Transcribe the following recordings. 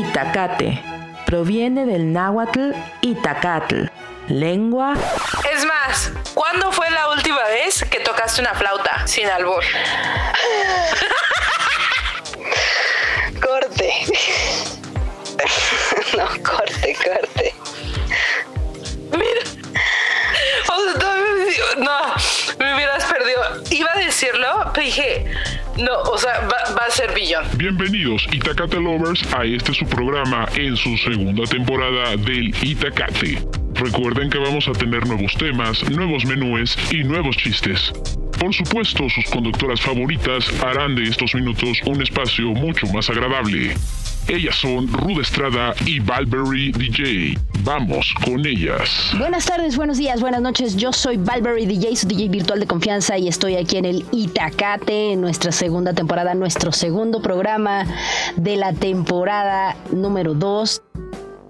Itacate. Proviene del náhuatl Itacatl. Lengua. Es más, ¿cuándo fue la última vez que tocaste una flauta sin albur? corte. no, corte, corte. Mira. O sea, todavía no, me hubieras perdido. Iba a decirlo, pero dije, no, o sea, va, a ser billón. Bienvenidos Itacate Lovers a este su programa en su segunda temporada del Itacate. Recuerden que vamos a tener nuevos temas, nuevos menúes y nuevos chistes. Por supuesto, sus conductoras favoritas harán de estos minutos un espacio mucho más agradable. Ellas son Rude Estrada y Valberry DJ. Vamos con ellas. Buenas tardes, buenos días, buenas noches. Yo soy Valberry DJ, su DJ virtual de confianza y estoy aquí en el Itacate, en nuestra segunda temporada, nuestro segundo programa de la temporada número 2.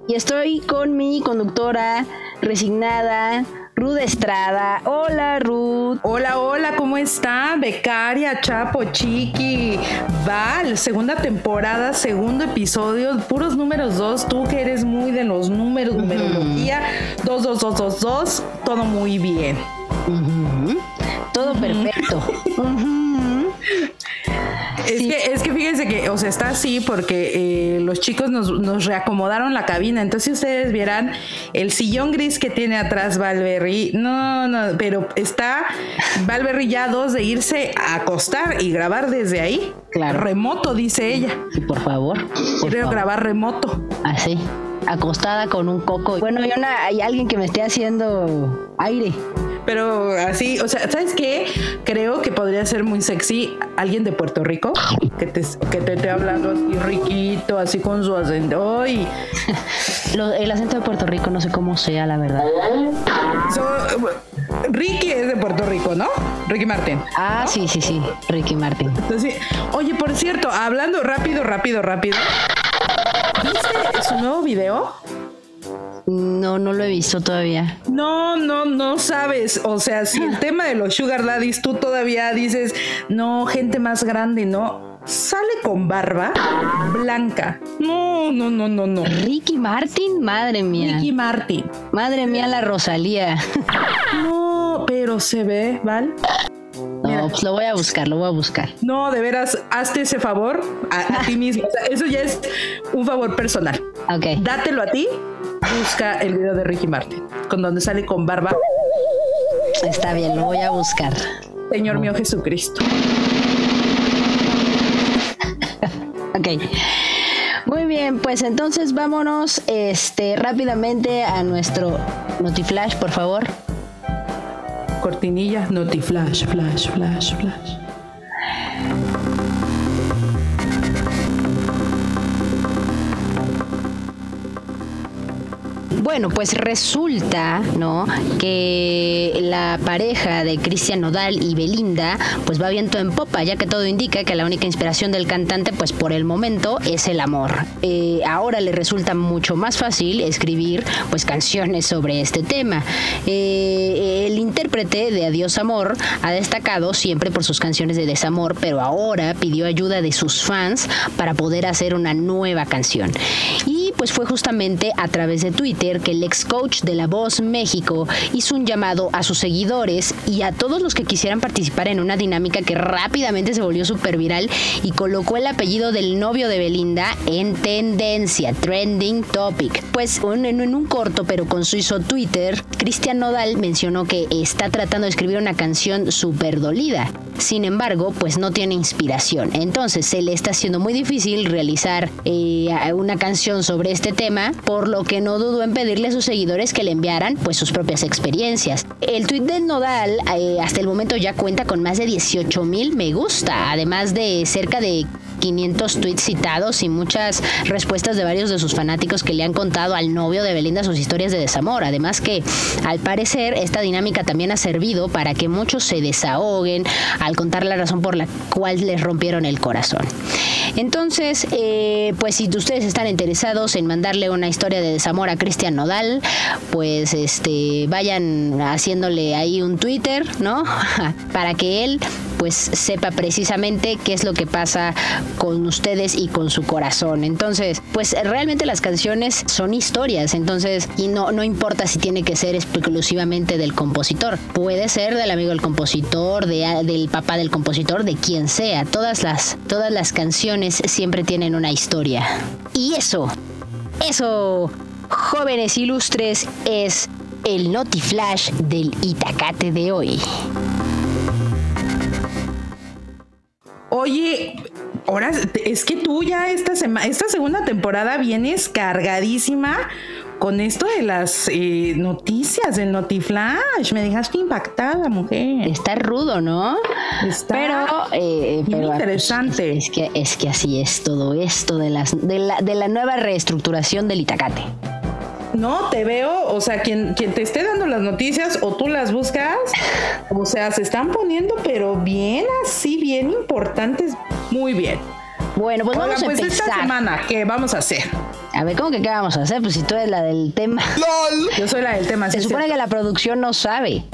Y estoy con mi conductora resignada, Ruth Estrada. Hola, Ruth. Hola, hola, ¿cómo está? Becaria, Chapo, Chiqui, Val, segunda temporada, segundo episodio, puros números dos. Tú que eres muy de los números, numerología, dos, dos, dos, dos, dos, todo muy bien. Todo perfecto. Es, que, es que fíjense que, o sea, está así porque eh, los chicos nos, nos, reacomodaron la cabina. Entonces, si ustedes vieran el sillón gris que tiene atrás Valberry, no, no, pero está Valberry ya dos de irse a acostar y grabar desde ahí. Claro. Remoto, dice ella. Sí, por favor. Por Quiero favor. grabar remoto. Así, acostada con un coco. Bueno, hay, una, hay alguien que me esté haciendo aire. Pero así, o sea, ¿sabes qué? Creo que podría ser muy sexy alguien de Puerto Rico que te, que te esté hablando así riquito, así con su acento. Y Lo- el acento de Puerto Rico no sé cómo sea, la verdad. so- Ricky es de Puerto Rico, ¿no? Ricky Martin. Ah, sí, sí, sí, Ricky Martin. Entonces, oye, por cierto, hablando rápido, rápido, rápido. ¿Viste su nuevo video? No, no lo he visto todavía. No, no, no sabes. O sea, si el tema de los sugar daddies tú todavía dices, no, gente más grande, no. Sale con barba blanca. No, no, no, no, no. Ricky Martin, madre mía. Ricky Martin. Madre mía, la Rosalía. No, pero se ve, ¿vale? No, pues lo voy a buscar, lo voy a buscar. No, de veras, hazte ese favor a, a ti mismo. O sea, eso ya es un favor personal. Ok. Dátelo a ti. Busca el video de Ricky Martin, con donde sale con barba. Está bien, lo voy a buscar. Señor mío Jesucristo. Ok. Muy bien, pues entonces vámonos este, rápidamente a nuestro Notiflash, por favor. Cortinilla, noti flash, flash, flash, Bueno, pues resulta, ¿no? Que la pareja de Cristian Nodal y Belinda, pues va viento en popa, ya que todo indica que la única inspiración del cantante, pues por el momento, es el amor. Eh, ahora le resulta mucho más fácil escribir, pues, canciones sobre este tema. Eh, el intérprete de Adiós Amor ha destacado siempre por sus canciones de desamor, pero ahora pidió ayuda de sus fans para poder hacer una nueva canción. Y pues fue justamente a través de Twitter que el ex coach de La Voz México hizo un llamado a sus seguidores y a todos los que quisieran participar en una dinámica que rápidamente se volvió súper viral y colocó el apellido del novio de Belinda en tendencia, trending topic. Pues en un corto pero conciso Twitter, Cristian Nodal mencionó que está tratando de escribir una canción súper dolida. Sin embargo, pues no tiene inspiración. Entonces se le está haciendo muy difícil realizar eh, una canción sobre este tema, por lo que no dudó en pedirle a sus seguidores que le enviaran pues sus propias experiencias. El tweet de Nodal eh, hasta el momento ya cuenta con más de 18 mil me gusta, además de cerca de 500 tweets citados y muchas respuestas de varios de sus fanáticos que le han contado al novio de Belinda sus historias de desamor. Además que, al parecer, esta dinámica también ha servido para que muchos se desahoguen al contar la razón por la cual les rompieron el corazón. Entonces, eh, pues si ustedes están interesados en mandarle una historia de desamor a Cristian Nodal, pues este vayan haciéndole ahí un Twitter, ¿no? para que él pues sepa precisamente qué es lo que pasa con ustedes y con su corazón. Entonces, pues realmente las canciones son historias, entonces, y no, no importa si tiene que ser exclusivamente del compositor, puede ser del amigo del compositor, de, del papá del compositor, de quien sea. Todas las, todas las canciones siempre tienen una historia. Y eso, eso, jóvenes ilustres, es el Notiflash del Itacate de hoy. Oye, ahora es que tú ya esta semana, esta segunda temporada vienes cargadísima con esto de las eh, noticias del Notiflash. Me dejaste impactada, mujer. Está rudo, ¿no? Está pero, eh, pero interesante. Es que, es que así es todo esto de, las, de, la, de la nueva reestructuración del Itacate. No, te veo, o sea, quien, quien te esté dando las noticias o tú las buscas, o sea, se están poniendo, pero bien así, bien importantes, muy bien. Bueno, pues Oiga, vamos a pues empezar. esta semana, ¿qué vamos a hacer? A ver, ¿cómo que qué vamos a hacer? Pues si tú eres la del tema. Yo soy la del tema. Se sí, supone sí. que la producción no sabe.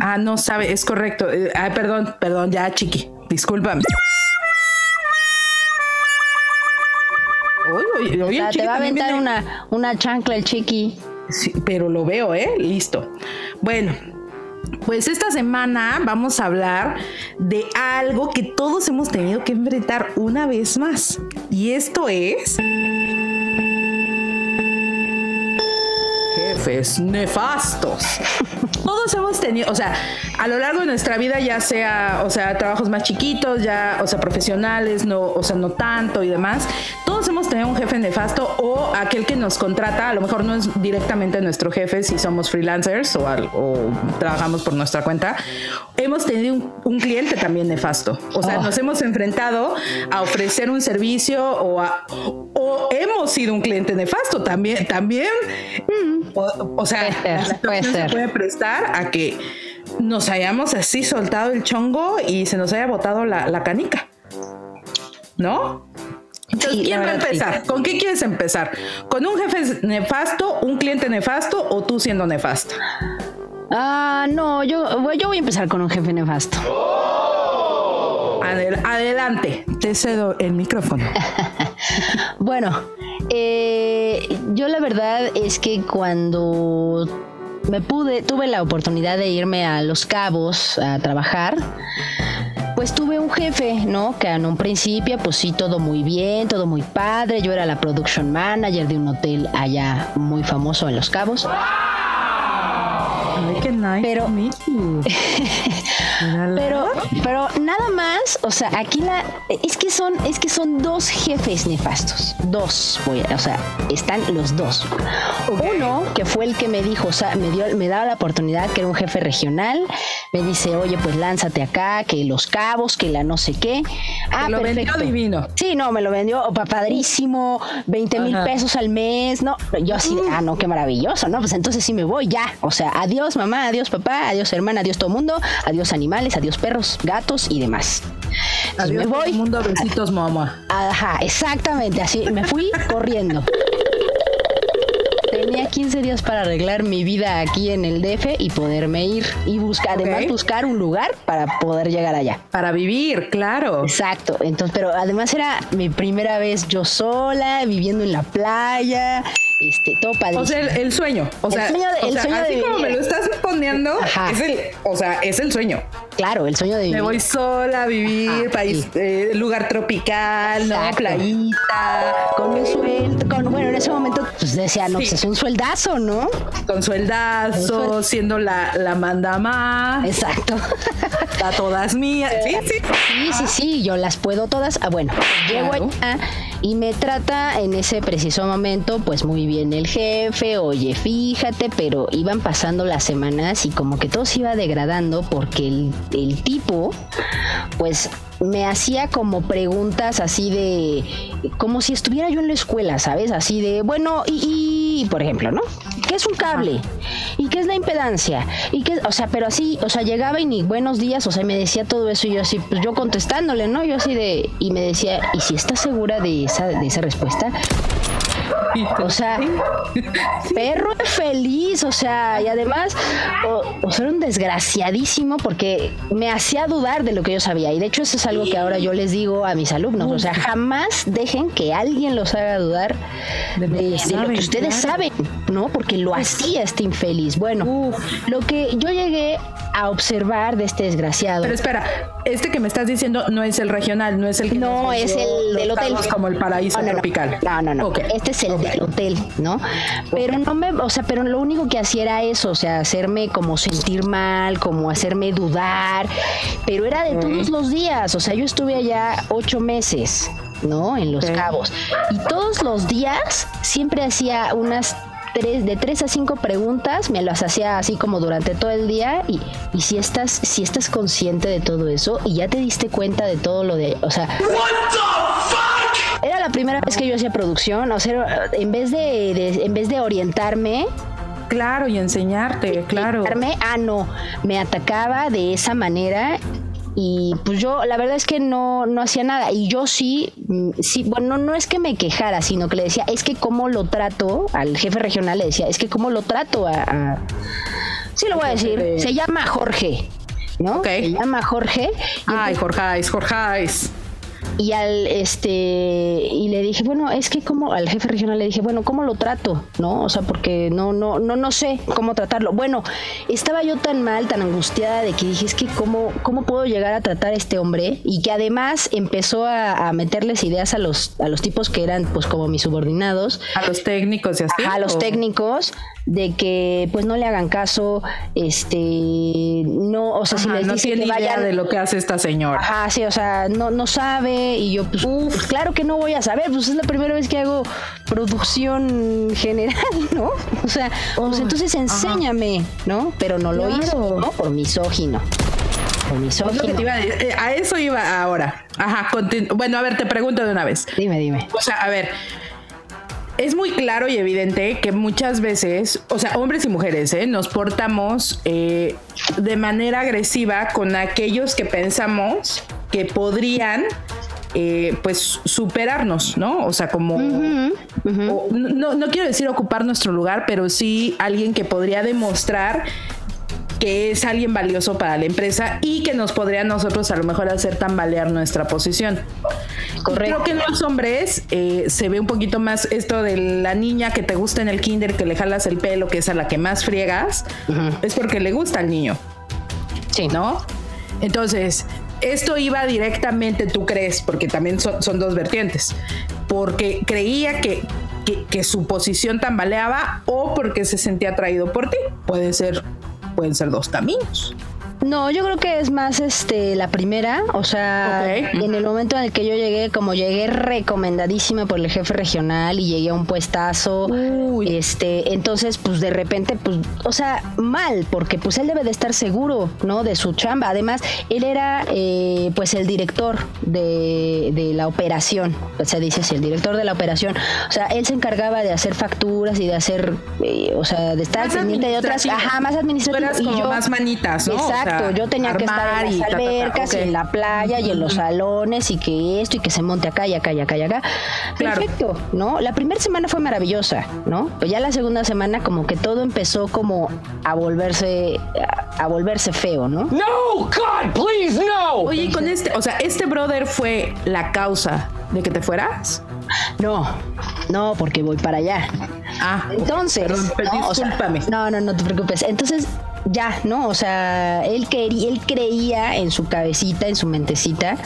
Ah, no sabe, es correcto. Eh, Ay, perdón, perdón, ya, chiqui, discúlpame. Oye, O sea, te va a aventar viene- una, una chancla el chiqui. Sí, pero lo veo, ¿eh? Listo. Bueno, pues esta semana vamos a hablar de algo que todos hemos tenido que enfrentar una vez más. Y esto es... Jefes nefastos. Todos hemos tenido, o sea, a lo largo de nuestra vida, ya sea, o sea, trabajos más chiquitos, ya, o sea, profesionales, no, o sea, no tanto y demás, todos hemos tenido un jefe nefasto o aquel que nos contrata, a lo mejor no es directamente nuestro jefe si somos freelancers o, o trabajamos por nuestra cuenta, hemos tenido un, un cliente también nefasto. O sea, Oh. nos hemos enfrentado a ofrecer un servicio o, a, o hemos sido un cliente nefasto también, también. O, o sea, Puede ser, puede se puede prestar a que nos hayamos así soltado el chongo y se nos haya botado la, la canica. ¿No? Entonces, Sí, ¿quién va a sí. empezar? ¿Con qué quieres empezar? ¿Con un jefe nefasto, un cliente nefasto o tú siendo nefasto? Ah, no, yo, yo voy a empezar con un jefe nefasto. Adel- adelante, te cedo el micrófono. Bueno, eh, yo la verdad es que cuando me pude, tuve la oportunidad de irme a Los Cabos a trabajar, pues tuve un jefe, ¿no? Que en un principio, pues sí, todo muy bien, todo muy padre. Yo era la production manager de un hotel allá muy famoso en Los Cabos. Ay, qué nice. Pero-. Pero, pero nada más, o sea, aquí la es que son, es que son dos jefes nefastos, dos, voy a- o sea, están los dos. Uno que fue el que me dijo, o sea, me dio, me daba la oportunidad, que era un jefe regional, me dice, oye, pues lánzate acá, que los cabos, que la no sé qué. Ah, Te lo vendió divino. Sí, no, me lo vendió pa- padrísimo, 20 mil pesos al mes, no, yo así, ah, no, qué maravilloso, no, pues entonces sí me voy ya, o sea, adiós mamá, adiós papá, adiós hermana, adiós todo mundo, adiós animales, adiós perros, gatos y demás. Entonces Adiós, me voy, el mundo, besitos, mamá. ajá, exactamente, así, me fui corriendo. Tenía 15 días para arreglar mi vida aquí en el DF y poderme ir y buscar, además buscar un lugar para poder llegar allá. Para vivir, claro. Exacto, entonces, pero además era mi primera vez yo sola, viviendo en la playa, este, todo padrísimo. O sea, el, el sueño. O El sea, sueño de- o el sea, sueño así de como vivir. me lo estás poniendo, Ajá. es el, o sea, es el sueño. Claro, el sueño de Me vivir. voy sola a vivir, Ajá, país, sí. eh, lugar tropical, ¿no? Playita, con un sueldo, con, bueno, en ese momento pues decía, no, Sí. pues es un sueldazo, ¿no? con sueldazo, siendo la, la manda más, Exacto. a todas mías. Sí, sí. Sí, sí, sí, yo las puedo todas. Ah, bueno, llego Claro. allá y me trata en ese preciso momento, pues muy bien el jefe, oye, fíjate, pero iban pasando las semanas y como que todo se iba degradando porque el, el tipo, pues me hacía como preguntas así de, como si estuviera yo en la escuela, ¿sabes? Así de, bueno, y, y, por ejemplo, ¿no? ¿Qué es un cable? ¿Y qué es la impedancia? ¿Y qué, o sea, pero así, o sea, llegaba y ni buenos días, o sea, me decía todo eso y yo así, pues yo contestándole, ¿no? Yo así de, y me decía, ¿y si estás segura de esa, de esa respuesta? O sea, perro feliz, o sea, y además, o, o sea, era un desgraciadísimo porque me hacía dudar de lo que yo sabía. Y de hecho, eso es algo que ahora yo les digo a mis alumnos. O sea, jamás dejen que alguien los haga dudar de, de lo saben, que ustedes claro. saben, ¿no? Porque lo hacía este infeliz. Bueno, lo que yo llegué a observar de este desgraciado. Pero espera, este que me estás diciendo no es el regional, no es el que No, es el del hotel. Como el paraíso No, no, tropical. No, no, no. Ok. Este es el del hotel, ¿no? Pero no me, o sea, pero lo único que hacía era eso, o sea, hacerme como sentir mal, como hacerme dudar. Pero era de todos los días. O sea, yo estuve allá ocho meses, ¿no? En Los. Cabos. Y todos los días siempre hacía unas tres, de tres a cinco preguntas, me las hacía así como durante todo el día y, y si estás, si estás consciente de todo eso y ya te diste cuenta de todo lo de, o sea, la primera vez que yo hacía producción, o sea, en vez de, de- en vez de orientarme, Claro, y enseñarte, claro. ah no, me atacaba de esa manera y pues yo la verdad es que no no hacía nada y yo sí sí bueno no es que me quejara sino que le decía es que cómo lo trato al jefe regional le decía es que cómo lo trato a, a- sí lo voy a decir de- se llama Jorge ¿no? Ok. Se llama Jorge y Ay, Jorgeis, Jorgeis. Y al este y le dije bueno es que como al jefe regional le dije bueno cómo lo trato no o sea porque no no no no sé cómo tratarlo. Bueno estaba yo tan mal tan angustiada de que dije es que cómo cómo puedo llegar a tratar a este hombre y que además empezó a, a meterles ideas a los a los tipos que eran pues como mis subordinados. A los técnicos y así. a los técnicos de que pues no le hagan caso este no o sea si Ajá, les no dice tiene que idea vayan de lo que hace esta señora. Ajá, sí, o sea, no, no sabe y yo pues, pues, claro que no voy a saber, pues es la primera vez que hago producción general, ¿no? O sea, pues entonces enséñame, ¿no? Pero no lo Claro. hizo, ¿no? Por misógino. Por misógino. te iba a, decir. Eh, a eso iba ahora. Ajá, bueno, a ver, te pregunto de una vez. Dime, dime. O sea, a ver, es muy claro y evidente que muchas veces, o sea, hombres y mujeres, ¿eh? nos portamos eh, de manera agresiva con aquellos que pensamos que podrían, eh, pues, superarnos, ¿no? O sea, como... o- no, no quiero decir ocupar nuestro lugar, pero sí alguien que podría demostrar que es alguien valioso para la empresa y que nos podría a nosotros a lo mejor hacer tambalear nuestra posición. Correcto. Creo que en los hombres eh, se ve un poquito más esto de la niña que te gusta en el kinder, que le jalas el pelo, que es a la que más friegas, es porque le gusta al niño, Sí. ¿no? Entonces, esto iba directamente, tú crees, porque también son, son dos vertientes, porque creía que, que, que su posición tambaleaba o porque se sentía atraído por ti. Puede ser, pueden ser dos caminos. No, yo creo que es más este la primera, o sea, en el momento en el que yo llegué, como llegué recomendadísima por el jefe regional y llegué a un puestazo, Uy. este, entonces pues de repente pues, o sea, mal, porque pues él debe de estar seguro, ¿no? De su chamba. Además, él era eh, pues el director de, de la operación, se dice así, el director de la operación. O sea, él se encargaba de hacer facturas y de hacer, eh, o sea, de estar Más pendiente de otras, ajá, más Tú eras y yo- más manitas, ¿no? O sea, Exacto, yo tenía que estar en las ta, ta, ta, albercas, en la playa y en los salones y que esto y que se monte acá y acá y acá y acá. Claro. Perfecto, ¿no? La primera semana fue maravillosa, ¿no? Pues ya la segunda semana como que todo empezó como a volverse a, a volverse feo, ¿no? No, God, please, no! Oye, y con este, o sea, este brother fue la causa de que te fueras. No, no, porque voy para allá. Ah, Entonces, Perdón, pero ¿no? O sea, discúlpame. no, no, no te preocupes. Entonces, ya, ¿no? O sea, él, quería, él creía en su cabecita, en su mentecita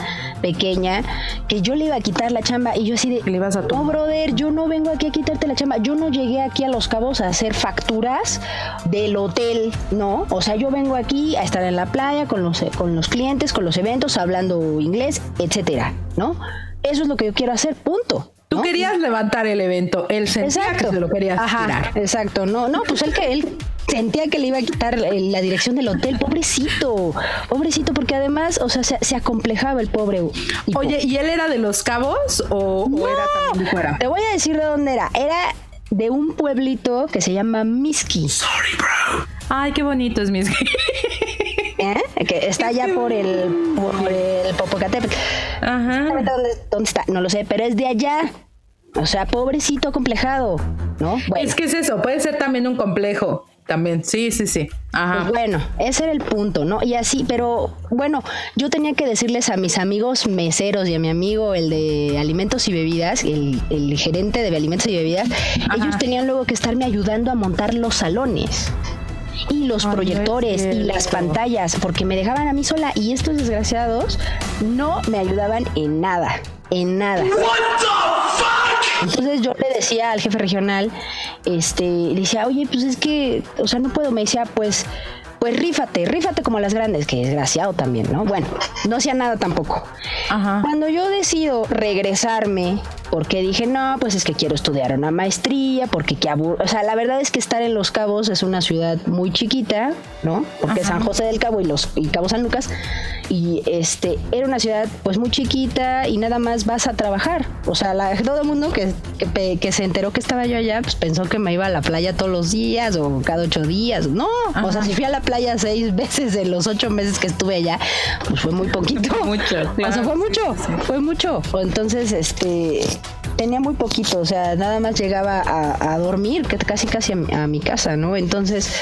pequeña, que yo le iba a quitar la chamba. Y yo así de, le ibas a no, brother, yo no vengo aquí a quitarte la chamba. Yo no llegué aquí a Los Cabos a hacer facturas del hotel, ¿no? O sea, yo vengo aquí a estar en la playa con los, con los clientes, con los eventos, hablando inglés, etcétera, ¿no? Eso es lo que yo quiero hacer, punto. Tú ¿no? querías levantar el evento, él sentía que se lo querías Ajá, tirar. exacto. No, no, pues él que él sentía que le iba a quitar eh, la dirección del hotel. Pobrecito, pobrecito, porque además, o sea, se, se acomplejaba el pobre. Oye, ¿y él era de los cabos o, o era también de fuera? te voy a decir de dónde era. Era de un pueblito que se llama Miski, Ay, qué bonito es mi. ¿eh? que está allá por el, por el Popocatépetl. Ajá. ¿Dónde, dónde está? No lo sé, pero es de allá. O sea, pobrecito complejado, ¿no? Bueno. Es que es eso, puede ser también un complejo. También, sí, sí, sí. Ajá. Pues bueno, ese era el punto, ¿no? Y así, pero bueno, yo tenía que decirles a mis amigos meseros y a mi amigo, el de alimentos y bebidas, el, el gerente de alimentos y bebidas, ellos tenían luego que estarme ayudando a montar los salones. Y los Ay, no es proyectores y las pantallas, porque me dejaban a mí sola y estos desgraciados no me ayudaban en nada, en nada. Entonces yo le decía al jefe regional, este, le decía, oye, pues es que, o sea, no puedo. Me decía, pues, pues rífate, rífate como las grandes, que desgraciado también, ¿no? Bueno, no hacía nada tampoco. Ajá. Cuando yo decido regresarme, porque dije, no, pues es que quiero estudiar una maestría, porque qué aburro. O sea, la verdad es que estar en Los Cabos es una ciudad muy chiquita, ¿no? Porque San José del Cabo y los y Cabo San Lucas. Y este, era una ciudad pues muy chiquita y nada más vas a trabajar. O sea, la- todo el mundo que, que, pe- que se enteró que estaba yo allá, pues pensó que me iba a la playa todos los días o cada ocho días. No, o sea, si fui a la playa seis veces de los ocho meses que estuve allá, pues fue muy poquito. Mucho, O sea, claro, fue sí, mucho, fue mucho. Entonces, este, tenía muy poquito, o sea, nada más llegaba a, a dormir, que casi casi a, mi- a mi casa, ¿no? Entonces,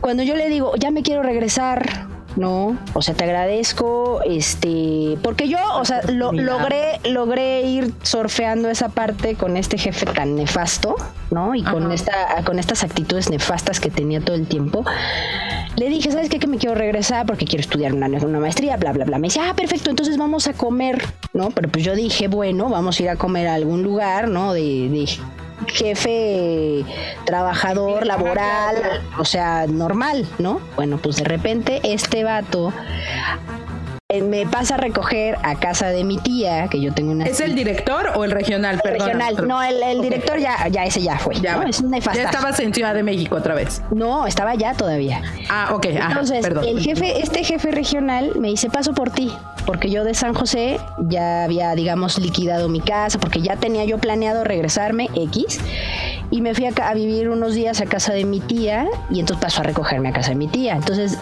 cuando yo le digo, ya me quiero regresar, ¿no? O sea, te agradezco, este, porque yo, o sea, lo- logré, logré ir surfeando esa parte con este jefe tan nefasto, ¿no? Y con esta, con estas actitudes nefastas que tenía todo el tiempo. Le dije, ¿sabes qué? Que me quiero regresar porque quiero estudiar una, una maestría, bla, bla, bla. Me dice, ah, perfecto, entonces vamos a comer, ¿no? Pero pues yo dije, bueno, vamos a ir a comer a algún lugar, ¿no? De, de jefe trabajador, laboral, o sea, normal, ¿no? Bueno, pues de repente este vato eh, me pasa a recoger a casa de mi tía, que yo tengo una... ¿Es el director o el regional? Perdón. regional. No, el, el director ya, ya ese ya fue. Ya, ¿no? Es un ya nefastazo. estabas en Ciudad de México otra vez. No, estaba ya todavía. Ah, ok. Ajá, Entonces, perdón. el jefe, este jefe regional me dice, paso por ti, porque yo de San José ya había, digamos, liquidado mi casa, porque ya tenía yo planeado regresarme X, y me fui a, vivir unos días a casa de mi tía, y entonces pasó a recogerme a casa de mi tía. Entonces,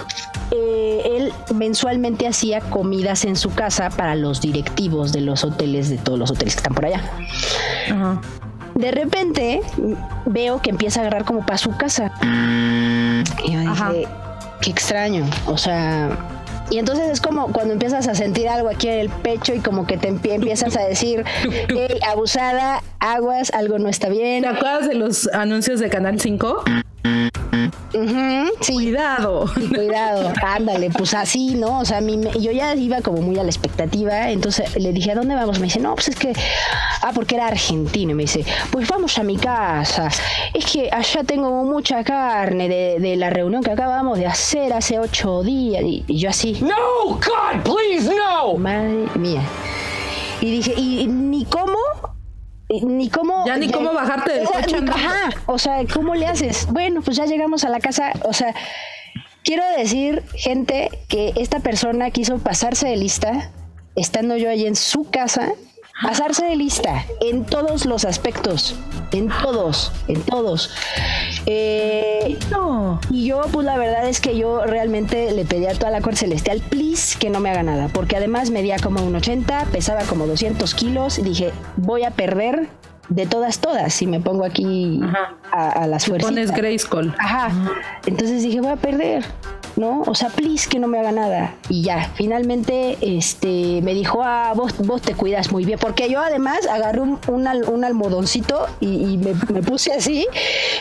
eh, él mensualmente hacía comidas en su casa para los directivos de los hoteles, de todos los hoteles que están por allá. De repente veo que empieza a agarrar como para su casa. Y yo Ajá. dije, qué extraño. O sea, y entonces es como cuando empiezas a sentir algo aquí en el pecho y como que te empie- empiezas a decir, "Ey, abusada, aguas, algo no está bien. ¿Te acuerdas de los anuncios de Canal 5? Sí. Cuidado. Y cuidado, ándale, pues así, ¿no? O sea, a mí me- yo ya iba como muy a la expectativa, entonces le dije, ¿a dónde vamos? Me dice, no, pues es que, ah, porque era argentino, y me dice, pues vamos a mi casa, es que allá tengo mucha carne de, de la reunión que acabamos de hacer hace ocho días, y, y yo así, No, God, please, no! madre mía. Y dije, ¿y ni cómo? Ni cómo. Ya ni cómo bajarte del coche. Ajá. O sea, ¿cómo le haces? Bueno, pues ya llegamos a la casa. O sea, quiero decir, gente, que esta persona quiso pasarse de lista, estando yo allí en su casa, pasarse de lista en todos los aspectos. En todos, en todos. Eh, No. y yo, pues la verdad es que yo realmente le pedí a toda la corte celestial, please, que no me haga nada. Porque además medía como un 80, pesaba como 200 kilos. Y dije, voy a perder de todas, todas si me pongo aquí Ajá. a, a las fuerzas. Pones Grayskull. Ajá. Entonces dije, voy a perder, ¿no? O sea, please que no me haga nada. Y ya, finalmente este, me dijo, ah, vos, vos te cuidas muy bien. Porque yo además agarré un, un un almodoncito y, y me, me puse así.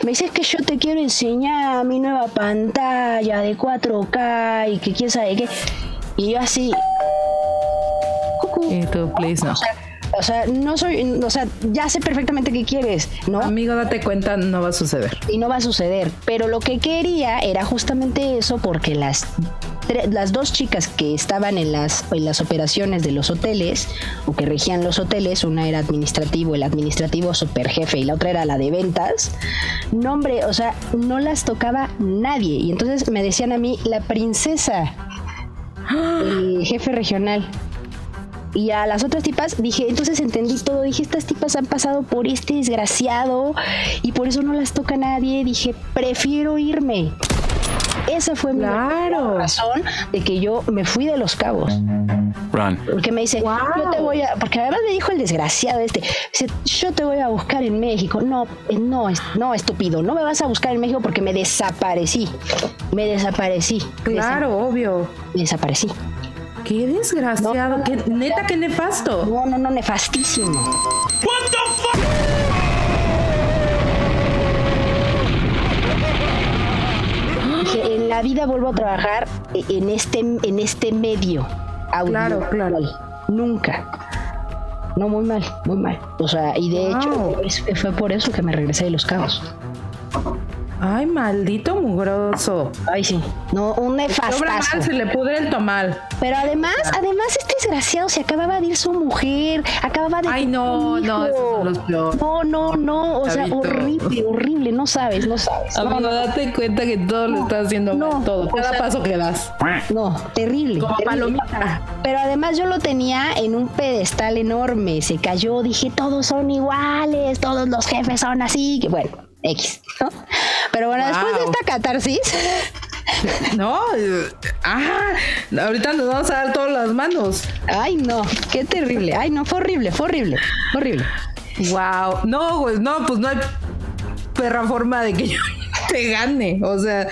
Me dice, es que yo te quiero enseñar mi nueva pantalla de 4K y que quién sabe qué. Y yo así, cucú. Y tú, please, no. O sea, no soy, o sea, ya sé perfectamente qué quieres, ¿no? Amigo, date cuenta, no va a suceder. y no va a suceder. Pero lo que quería era justamente eso porque las, las dos chicas que estaban en las, en las operaciones de los hoteles o que regían los hoteles, una era administrativo, el administrativo super jefe y la otra era la de ventas, no hombre, o sea, no las tocaba nadie. Y entonces me decían a mí, la princesa, el jefe regional. Y a las otras tipas dije, entonces entendí todo, dije, estas tipas han pasado por este desgraciado y por eso no las toca nadie. Dije, prefiero irme. esa fue mi Claro. razón de que yo me fui de los cabos. Run. Porque me dice, yo te voy a, porque además me dijo el desgraciado este, dice, yo te voy a buscar en México. No, eh, no, no, estúpido, no me vas a buscar en México porque me desaparecí. Me desaparecí. Claro, obvio. Me desaparecí. Qué desgraciado. qué, neta, qué nefasto. No, no, no, nefastísimo. Dije, en la vida vuelvo a trabajar en este, en este medio audiovisual. Claro, claro. Nunca. No, muy mal, muy mal. O sea, y de hecho Wow. fue por eso que me regresé de los cabos. Ay, maldito mugroso. Ay, sí. No, un nefastazo. mal, se le pudre el tomal. Pero además, además este desgraciado se acababa de ir su mujer, acababa de Ay, no, no, esos son los peores. No, no, no, o sea, horrible, horrible, no sabes, no sabes. Amigo, no, date cuenta que todo lo estás haciendo No, mal, todo. o Cada sea- paso que das. no, terrible. Como terrible. palomita. Pero además yo lo tenía en un pedestal enorme, se cayó, dije, todos son iguales, todos los jefes son así, que bueno, X, ¿no? Pero bueno, después de esta catarsis, No, eh, ah, ahorita nos vamos a dar todas las manos. ay no, qué terrible, ay no, fue horrible, fue horrible, fue horrible. Wow. No, güey, no, pues no hay perra forma de que yo te gane. O sea.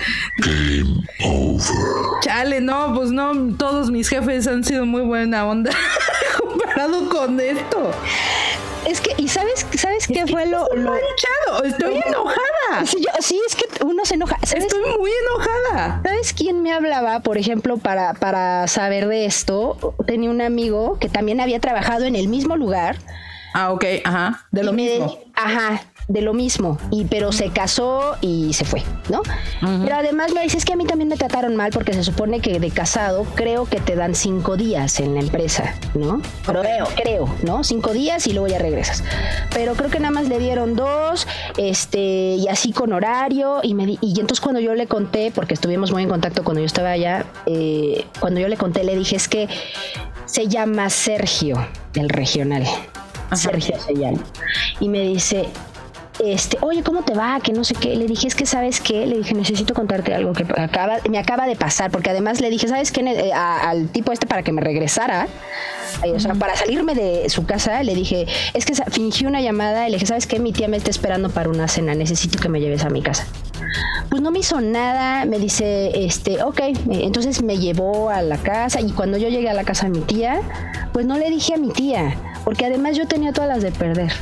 Chale, no, pues no, todos mis jefes han sido muy buena onda comparado con esto. Es que, ¿y sabes, qué fue lo, lo- Manchado, estoy enojada. Sí, yo- sí, es que uno se enoja. ¿Sabes, Estoy muy enojada. ¿Sabes quién me hablaba, por ejemplo, para, para saber de esto? Tenía un amigo que también había trabajado en el mismo lugar. Ah, ok, ajá, de lo mismo. Ajá, de lo mismo. Y pero se casó y se fue, ¿no? Pero además me dice, es que a mí también me trataron mal porque se supone que de casado creo que te dan cinco días en la empresa, ¿no? Creo, creo, ¿no? Cinco días y luego ya regresas. Pero creo que nada más le dieron dos, este, y así con horario. Y, me di- y entonces cuando yo le conté, porque estuvimos muy en contacto cuando yo estaba allá, eh, cuando yo le conté, le dije, es que se llama Sergio, el regional. Sergio se llama. Y me dice, este, oye, ¿cómo te va? Que no sé qué. Le dije, es que sabes qué, le dije, necesito contarte algo que acaba, me acaba de pasar, porque además le dije, ¿sabes qué? Eh, a- al tipo este para que me regresara, eh, o sea, para salirme de su casa, le dije, es que fingí una llamada y le dije, ¿sabes qué? Mi tía me está esperando para una cena, necesito que me lleves a mi casa. Pues no me hizo nada, me dice, este, ok, entonces me llevó a la casa y cuando yo llegué a la casa de mi tía, pues no le dije a mi tía, porque además yo tenía todas las de perder.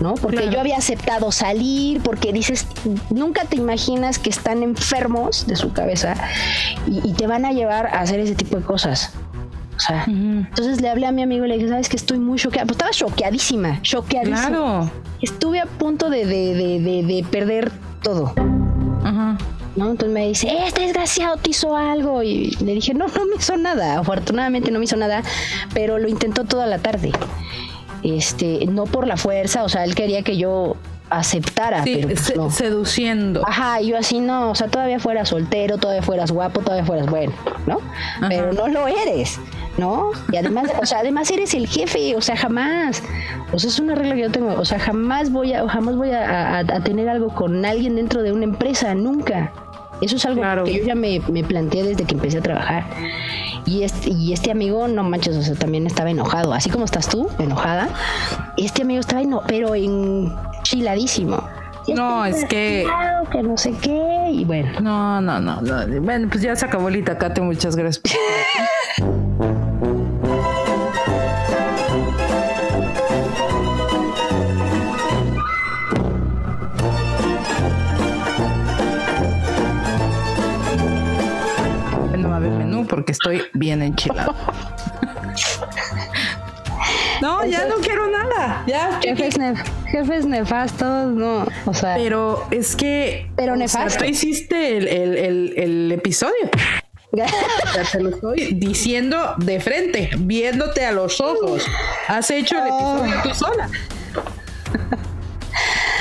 ¿No? Porque Claro. yo había aceptado salir, porque dices, nunca te imaginas que están enfermos de su cabeza y, y te van a llevar a hacer ese tipo de cosas. O sea, entonces le hablé a mi amigo y le dije, sabes que estoy muy choqueada. Pues estaba choqueadísima, choqueadísima. Claro. Estuve a punto de, de, de, de, de perder todo. Ajá. ¿no? Entonces me dice, este desgraciado te hizo algo. Y le dije, no, no me hizo nada. Afortunadamente no me hizo nada, pero lo intentó toda la tarde. Este, no por la fuerza, o sea, él quería que yo aceptara, Sí, pero pues se- no. seduciendo. Ajá, yo así no, o sea, todavía fueras soltero, todavía fueras guapo, todavía fueras bueno, ¿no? Pero no lo eres, ¿no? Y además, o sea, además eres el jefe, o sea, jamás. O sea, es una regla que yo tengo, o sea, jamás voy a, jamás voy a, a- a tener algo con alguien dentro de una empresa, nunca. Eso es algo Claro. que yo ya me, me planteé desde que empecé a trabajar. Y este, y este amigo, no manches, o sea, también estaba enojado. Así como estás tú, enojada. Este amigo estaba eno- pero enchiladísimo. No, es que. Claro, que no sé qué. Y bueno. No, no, no, no. Bueno, pues ya se acabó el itacate. Muchas gracias. porque estoy bien enchilado. No, ya no quiero nada. Ya, Jefes, nef- jefes nefastos, no. O sea, Pero es que. Pero nefasto. tú hiciste el, el- el- el episodio. Sea, te lo estoy diciendo de frente, viéndote a los ojos. Has hecho el episodio tú sola.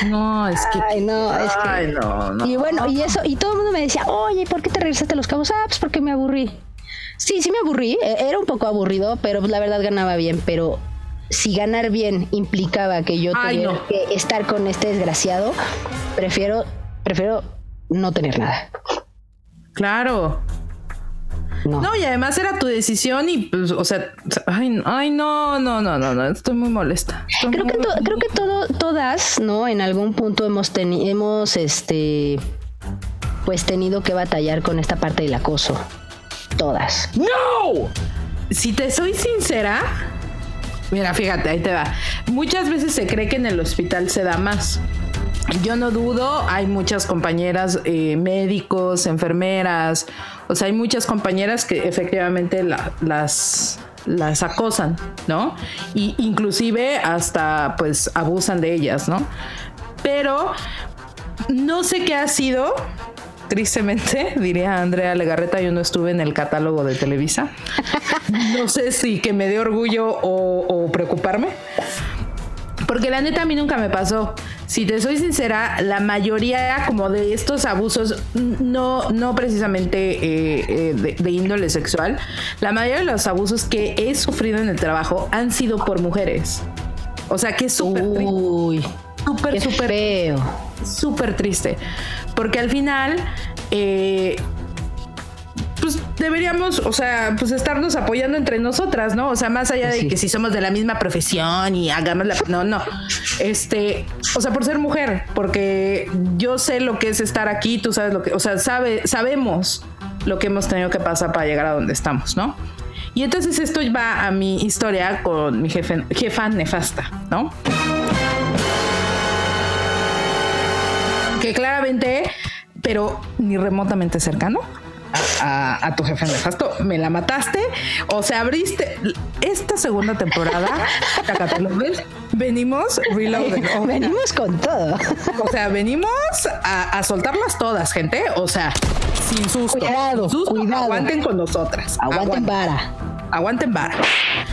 No, es que. Ay, no, es que. Ay, no, no. Y bueno, y eso, y todo el mundo me decía, oye, ¿por qué te regresaste a los cabos? Ah, pues porque me aburrí. Sí, sí me aburrí, eh, era un poco aburrido, pero la verdad ganaba bien, pero si ganar bien implicaba que yo Ay, tuviera no. que estar con este desgraciado, prefiero, prefiero no tener nada. Claro. No. No, y además era tu decisión y pues, o sea, ay, ay, no, no, no, no, no, estoy muy molesta. Estoy Creo que, muy- creo que todo, todas, ¿no? En algún punto hemos tenido, hemos, este, pues tenido que batallar con esta parte del acoso. Todas. No! Si te soy sincera, mira, fíjate, ahí te va. Muchas veces se cree que en el hospital se da más. Yo no dudo, hay muchas compañeras eh, médicos, enfermeras, o sea, hay muchas compañeras que efectivamente la- las las acosan, ¿no? Y inclusive hasta pues abusan de ellas, ¿no? Pero no sé qué ha sido, tristemente, diría Andrea Legarreta, yo no estuve en el catálogo de Televisa. No sé si que me dé orgullo o, preocuparme. Porque la neta a mí nunca me pasó. Si te soy sincera, la mayoría como de estos abusos, no, no precisamente eh, eh, de, índole sexual, la mayoría de los abusos que he sufrido en el trabajo han sido por mujeres. O sea que es súper. Súper, súper feo. súper triste. Porque al final, eh, pues deberíamos, o sea, pues estarnos apoyando entre nosotras, ¿no? O sea, más allá de Sí. que si somos de la misma profesión y hagamos la... No, no. Este, o sea, por ser mujer, porque yo sé lo que es estar aquí, tú sabes lo que, o sea, sabe, sabemos lo que hemos tenido que pasar para llegar a donde estamos, ¿no? Y entonces esto va a mi historia con mi jefe, jefa nefasta, ¿no? Que claramente, pero ni remotamente cercano a, tu jefe nefasto, me la mataste, o sea, abriste esta segunda temporada, Cácate, ¿lo ves? venimos reloaded, o sea, Venimos con todo. o sea, venimos a, a soltarlas todas, gente, o sea, sin susto, Cuidado, sin susto, cuidado. aguanten con nosotras, Aguanten vara. Aguanten vara.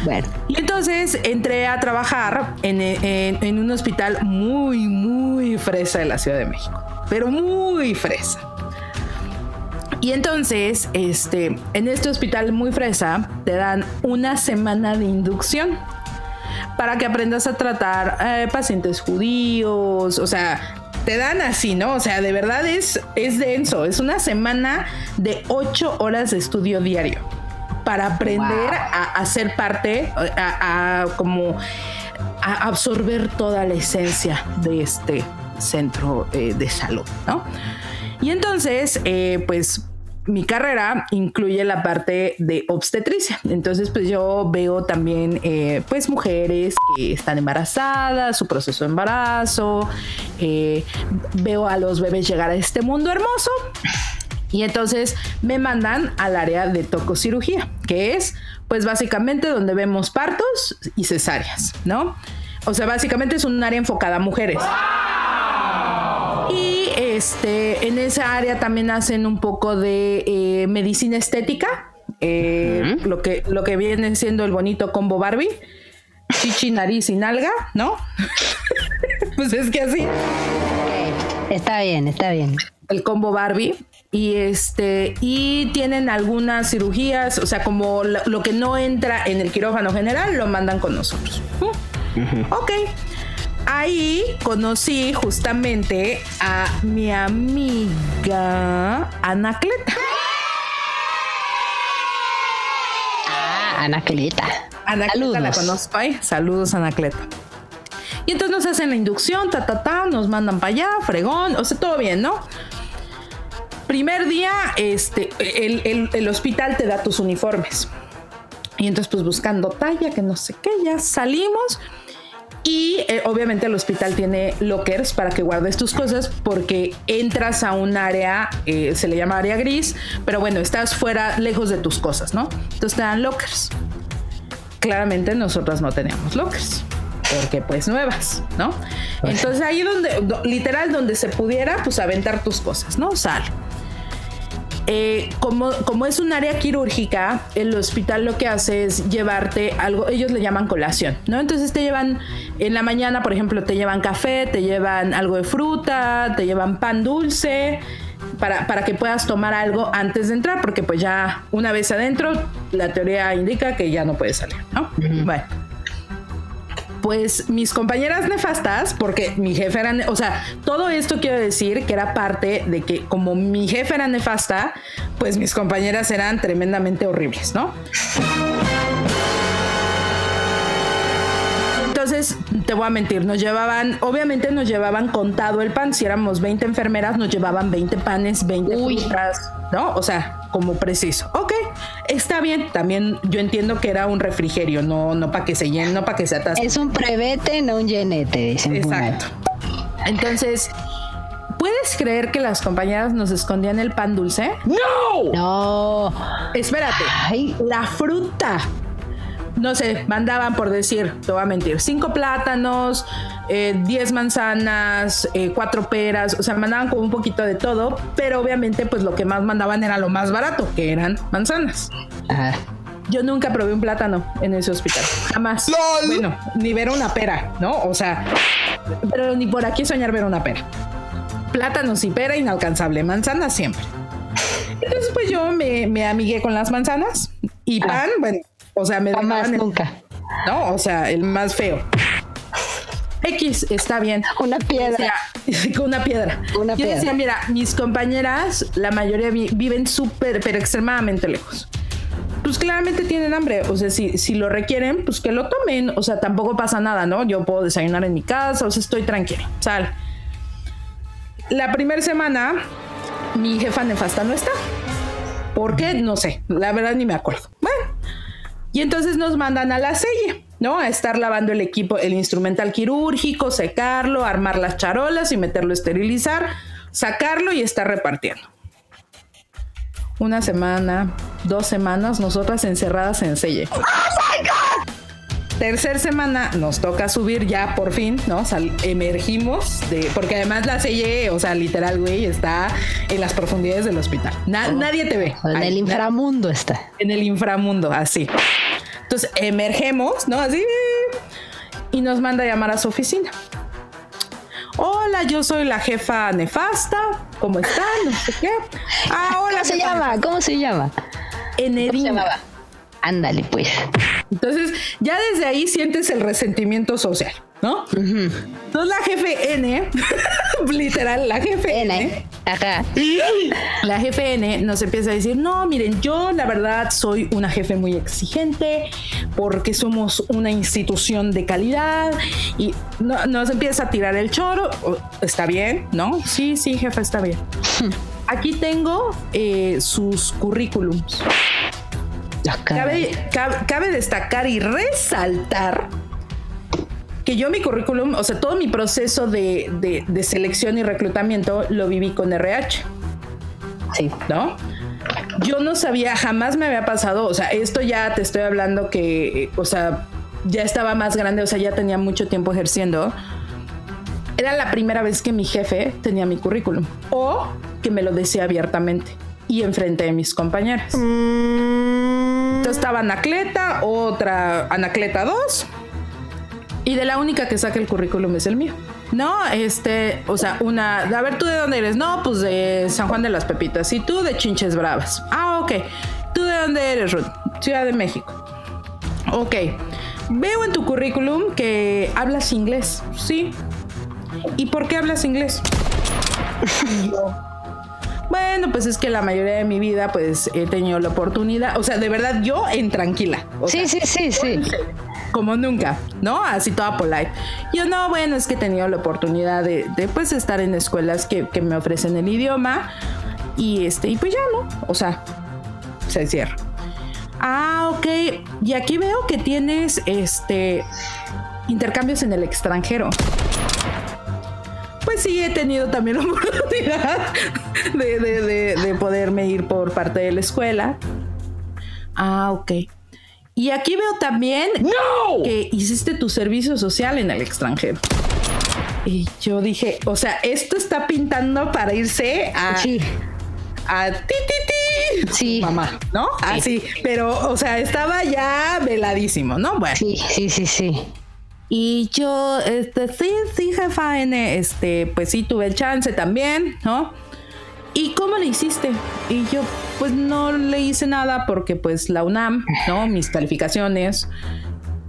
Bueno, Y entonces entré a trabajar en, en- en un hospital muy, muy fresa de la Ciudad de México. Pero muy fresa. Y entonces, este, en este hospital muy fresa, te dan una semana de inducción para que aprendas a tratar eh, pacientes judíos, o sea, te dan así, ¿no? O sea, de verdad es, es denso, es una semana de ocho horas de estudio diario para aprender a, a ser parte, a, a como a absorber toda la esencia de este centro eh, de salud, ¿no? Y entonces, eh, pues mi carrera incluye la parte de obstetricia. Entonces, pues yo veo también, eh, pues, mujeres que están embarazadas, su proceso de embarazo, eh, veo a los bebés llegar a este mundo hermoso. Y entonces me mandan al área de tococirugía, que es, pues, básicamente donde vemos partos y cesáreas, ¿no? O sea, básicamente es un área enfocada a mujeres. Y este, en esa área también hacen un poco de eh, medicina estética, eh, lo, que, lo que viene siendo el bonito combo Barbie, chichi, nariz y nalga, ¿no? pues es que así, está bien, está bien. el combo Barbie. Y este, y tienen algunas cirugías, o sea, como lo, lo que no entra en el quirófano general, lo mandan con nosotros. Ok. Ahí conocí justamente a mi amiga Anacleta. Ah, Anacleta. Anacleta la conozco ahí. Saludos, Anacleta. Y entonces nos hacen la inducción, ta, ta, ta, nos mandan para allá, fregón, o sea, todo bien, ¿no? Primer día, este, el, el- el hospital te da tus uniformes. Y entonces, pues buscando talla, que no sé qué, ya salimos. Y eh, obviamente el hospital tiene lockers para que guardes tus cosas porque entras a un área, eh, se le llama área gris, pero bueno, estás fuera, lejos de tus cosas, ¿no? Entonces te dan lockers. Claramente nosotras no teníamos lockers porque pues nuevas, ¿no? Entonces ahí donde, do- literal, donde se pudiera, pues aventar tus cosas, ¿no? Sal. Eh, como, como es un área quirúrgica, el hospital lo que hace es llevarte algo, ellos le llaman colación, ¿no? Entonces te llevan en la mañana, por ejemplo, te llevan café, te llevan algo de fruta, te llevan pan dulce, para, para que puedas tomar algo antes de entrar, porque pues ya una vez adentro, la teoría indica que ya no puedes salir, ¿no? Bueno. Pues mis compañeras nefastas, porque mi jefe era, o sea, todo esto quiero decir que era parte de que como mi jefe era nefasta, pues mis compañeras eran tremendamente horribles, ¿no? Entonces, te voy a mentir, nos llevaban, obviamente nos llevaban contado el pan, si éramos 20 enfermeras, nos llevaban 20 panes, 20 Uy. frutas, ¿no? O sea, como preciso. Ok, está bien, también yo entiendo que era un refrigerio, no, no para que se llene, no para que se atasque. Es un prevete, no un llenete, dicen. Exacto. Entonces, ¿puedes creer que las compañeras nos escondían el pan dulce? No! No. Espérate, Ay. la fruta. No sé, mandaban por decir, te voy a mentir, cinco plátanos, eh, diez manzanas, eh, cuatro peras, o sea, mandaban como un poquito de todo, pero obviamente pues lo que más mandaban era lo más barato, que eran manzanas. Ajá. Yo nunca probé un plátano en ese hospital, jamás. Bueno, ni ver una pera, ¿no? O sea, pero ni por aquí soñar ver una pera. Plátanos y pera inalcanzable, manzanas siempre. Entonces pues yo me, me amigué con las manzanas y pan, bueno, o sea, me Jamás, el- nunca. ¿no? O sea, el más feo. X está bien. Una piedra. O sea, una piedra. Una Yo piedra. decía, mira, mis compañeras, la mayoría vi- viven súper, pero extremadamente lejos. Pues claramente tienen hambre. O sea, si, si lo requieren, pues que lo tomen. O sea, tampoco pasa nada, ¿no? Yo puedo desayunar en mi casa, o sea, estoy tranquila. Sal. La primera semana, mi jefa nefasta no está. ¿Por qué? No sé. La verdad ni me acuerdo. Bueno. Y entonces nos mandan a la selle, ¿no? A estar lavando el equipo, el instrumental quirúrgico, secarlo, armar las charolas y meterlo a esterilizar, sacarlo y estar repartiendo. Una semana, dos semanas, nosotras encerradas en selle. Tercer semana nos toca subir ya por fin, ¿no? Sal- emergimos de. Porque además la selle, o sea, literal, güey, está en las profundidades del hospital. Na- Nadie te ve. En Ahí, el inframundo está. en el inframundo, así. Entonces emergemos, ¿no? Así. Y nos manda a llamar a su oficina. Hola, yo soy la jefa nefasta. ¿Cómo están? No sé qué. Ah, hola. ¿Cómo se llama? ¿Cómo se llama? Enedina. Ándale, pues. Entonces, ya desde ahí sientes el resentimiento social, ¿no? Entonces, la jefe N, literal, la jefe N, N. Ajá. la jefe N nos empieza a decir, no, miren, yo la verdad soy una jefe muy exigente porque somos una institución de calidad y no- nos empieza a tirar el choro. Está bien, ¿no? Sí, sí, jefe, está bien. Aquí tengo eh, sus currículums. Cabe, cabe- cabe destacar y resaltar que yo mi currículum, o sea, todo mi proceso de, de- de selección y reclutamiento lo viví con RH, Sí. ¿no? Yo no sabía, jamás me había pasado, o sea, esto ya te estoy hablando que, o sea, ya estaba más grande, o sea, ya tenía mucho tiempo ejerciendo. Era la primera vez que mi jefe tenía mi currículum o que me lo decía abiertamente y enfrente de mis compañeras. Entonces estaba Anacleta, otra Anacleta 2. Y de la única que saca el currículum es el mío. No, este, o sea, una, a ver, ¿tú de dónde eres? No, pues de San Juan de las Pepitas. Y tú de Chinches Bravas. Ah, ok. ¿Tú de dónde eres, Ruth? Ciudad de México. Ok. Veo en tu currículum que hablas inglés. Sí. ¿Y por qué hablas inglés? Bueno, pues es que la mayoría de mi vida pues he tenido la oportunidad, o sea, de verdad yo en tranquila. O Sí, sea, sí, sí, sí. como nunca, ¿no? Así toda polite. Yo no, bueno, es que he tenido la oportunidad de, de, pues estar en escuelas que, que me ofrecen el idioma y este, y pues ya, ¿no? O sea, se cierra. Ah, ok. Y aquí veo que tienes este intercambios en el extranjero. Pues sí, he tenido también la oportunidad de, de, de, de poderme ir por parte de la escuela. Ah, ok. Y aquí veo también No! que hiciste tu servicio social en el extranjero. Y yo dije, o sea, esto está pintando para irse a, Sí, a ti, ti, ti. Sí. Mamá, ¿no? Así, pero, o sea, estaba ya veladísimo, ¿no? Bueno. sí, sí, sí, sí. Y yo, este, sí, sí, jefa N, este, pues sí tuve el chance también, ¿no? ¿Y cómo le hiciste? Y yo, pues no le hice nada porque pues la UNAM, ¿no? Mis calificaciones.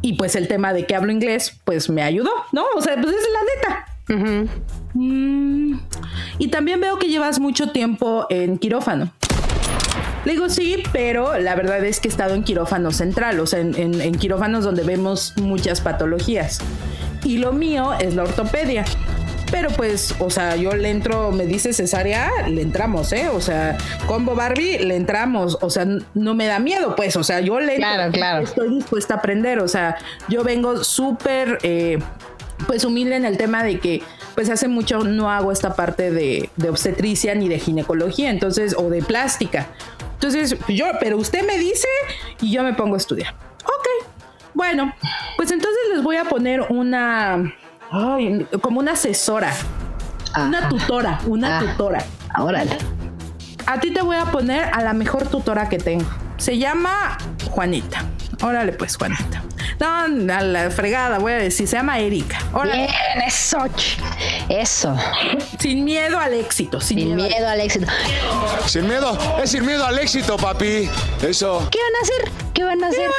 Y pues el tema de que hablo inglés, pues me ayudó, ¿no? O sea, pues es la neta. Mm, y también veo que llevas mucho tiempo en quirófano. Le digo sí, pero la verdad es que he estado en quirófano central, o sea, en, en- en quirófanos donde vemos muchas patologías. Y lo mío es la ortopedia. Pero pues, o sea, yo le entro, me dice cesárea, le entramos, ¿eh? O sea, combo Barbie, le entramos. O sea, no me da miedo, pues. O sea, yo le entro. Claro, claro. Estoy dispuesta a aprender. O sea, yo vengo súper, eh, pues, humilde en el tema de que, pues, hace mucho no hago esta parte de, de obstetricia ni de ginecología, entonces, o de plástica. Entonces, yo, pero usted me dice y yo me pongo a estudiar. Ok. Bueno, pues entonces les voy a poner una, ay, como una asesora, una tutora, una Ah. tutora. Órale. A ti te voy a poner a la mejor tutora que tengo. Se llama Juanita. Órale, pues, Juanita. No, a la fregada, voy a decir, se llama Erika. Órale, Bien, eso. Eso. sin miedo al éxito, sin, Sin miedo. miedo al éxito. Sin miedo, es sin miedo al éxito, papi. Eso. ¿Qué van a hacer? ¿Qué van a hacer?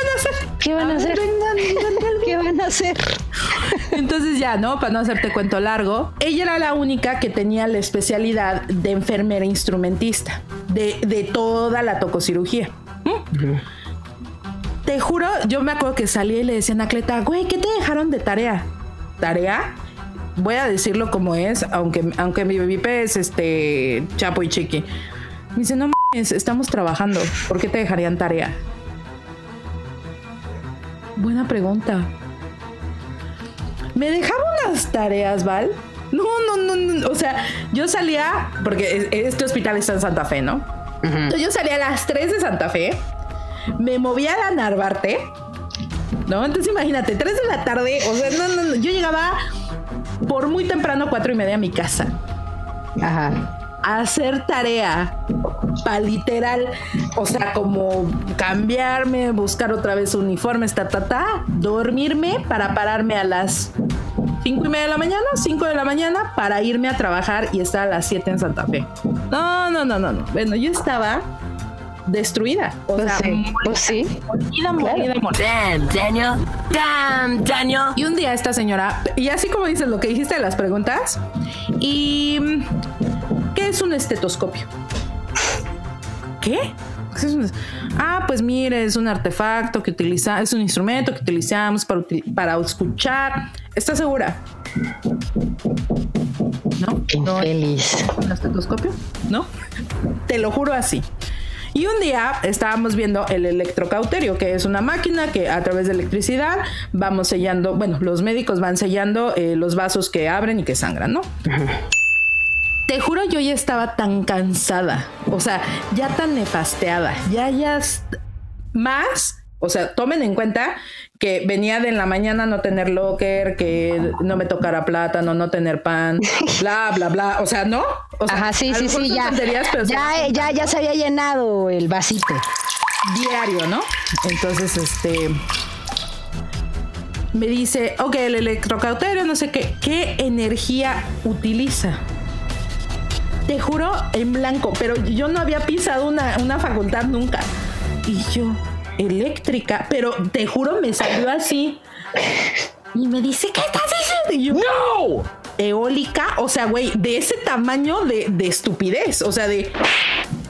¿Qué van a hacer? ¿Qué van a hacer? ¿Qué van a hacer? Entonces ya, ¿no? Para no hacerte cuento largo, ella era la única que tenía la especialidad de enfermera instrumentista, de, de toda la tococirugía. ¿Mm? Te juro, yo me acuerdo que salí y le decía a Anacleta, güey, ¿qué te dejaron de tarea? ¿Tarea? Voy a decirlo como es, aunque, aunque mi bebé es este chapo y chiqui. Me dice, no mames, estamos trabajando. ¿Por qué te dejarían tarea? Buena pregunta. ¿Me dejaba unas tareas, Val? No, no, no, no. O sea, yo salía, porque es- este hospital está en Santa Fe, ¿no? Entonces yo salía a las 3 de Santa Fe, me movía a la Narvarte, ¿no? Entonces imagínate, 3 de la tarde, o sea, no, no, no. Yo llegaba por muy temprano, cuatro y media a mi casa, Ajá. a hacer tarea para literal, o sea, como cambiarme, buscar otra vez uniformes, ta, ta, ta, dormirme para pararme a las cinco y media de la mañana, 5 de la mañana, para irme a trabajar y estar a las 7 en Santa Fe. No, no, no, no, no. Bueno, yo estaba destruida. O Pues sea, sí, pues sí. molida, molida, molida. Damn, Daniel. Damn, Daniel. Y un día esta señora, y así como dices lo que dijiste de las preguntas, y ¿qué es un estetoscopio? ¿Qué? ¿Qué es un- Ah, pues mire, es un artefacto que utiliza, es un instrumento que utilizamos para, para escuchar. ¿Estás segura? ¿No? No, Infeliz. un estetoscopio, ¿no? Te lo juro así. Y un día estábamos viendo el electrocauterio, que es una máquina que a través de electricidad vamos sellando, bueno, los médicos van sellando eh, los vasos que abren y que sangran, ¿no? Te juro, yo ya estaba tan cansada, o sea, ya tan nefasteada, ya, ya más, o sea, tomen en cuenta que venía de en la mañana no tener locker, que no me tocara plátano, no tener pan, bla, bla, bla, o sea, ¿no? O sea, Ajá, sí, sí, sí, ya. ya, ya se había llenado el vasito. diario, ¿no? Entonces, este me dice, ok, el electrocauterio, no sé qué, ¿qué energía utiliza? Te juro, en blanco, pero yo no había pisado una, una facultad nunca. Y yo, eléctrica, pero te juro, me salió así. Y me dice, ¿qué estás diciendo? Y yo, No! eólica, o sea, güey, de ese tamaño de, de estupidez, o sea, de,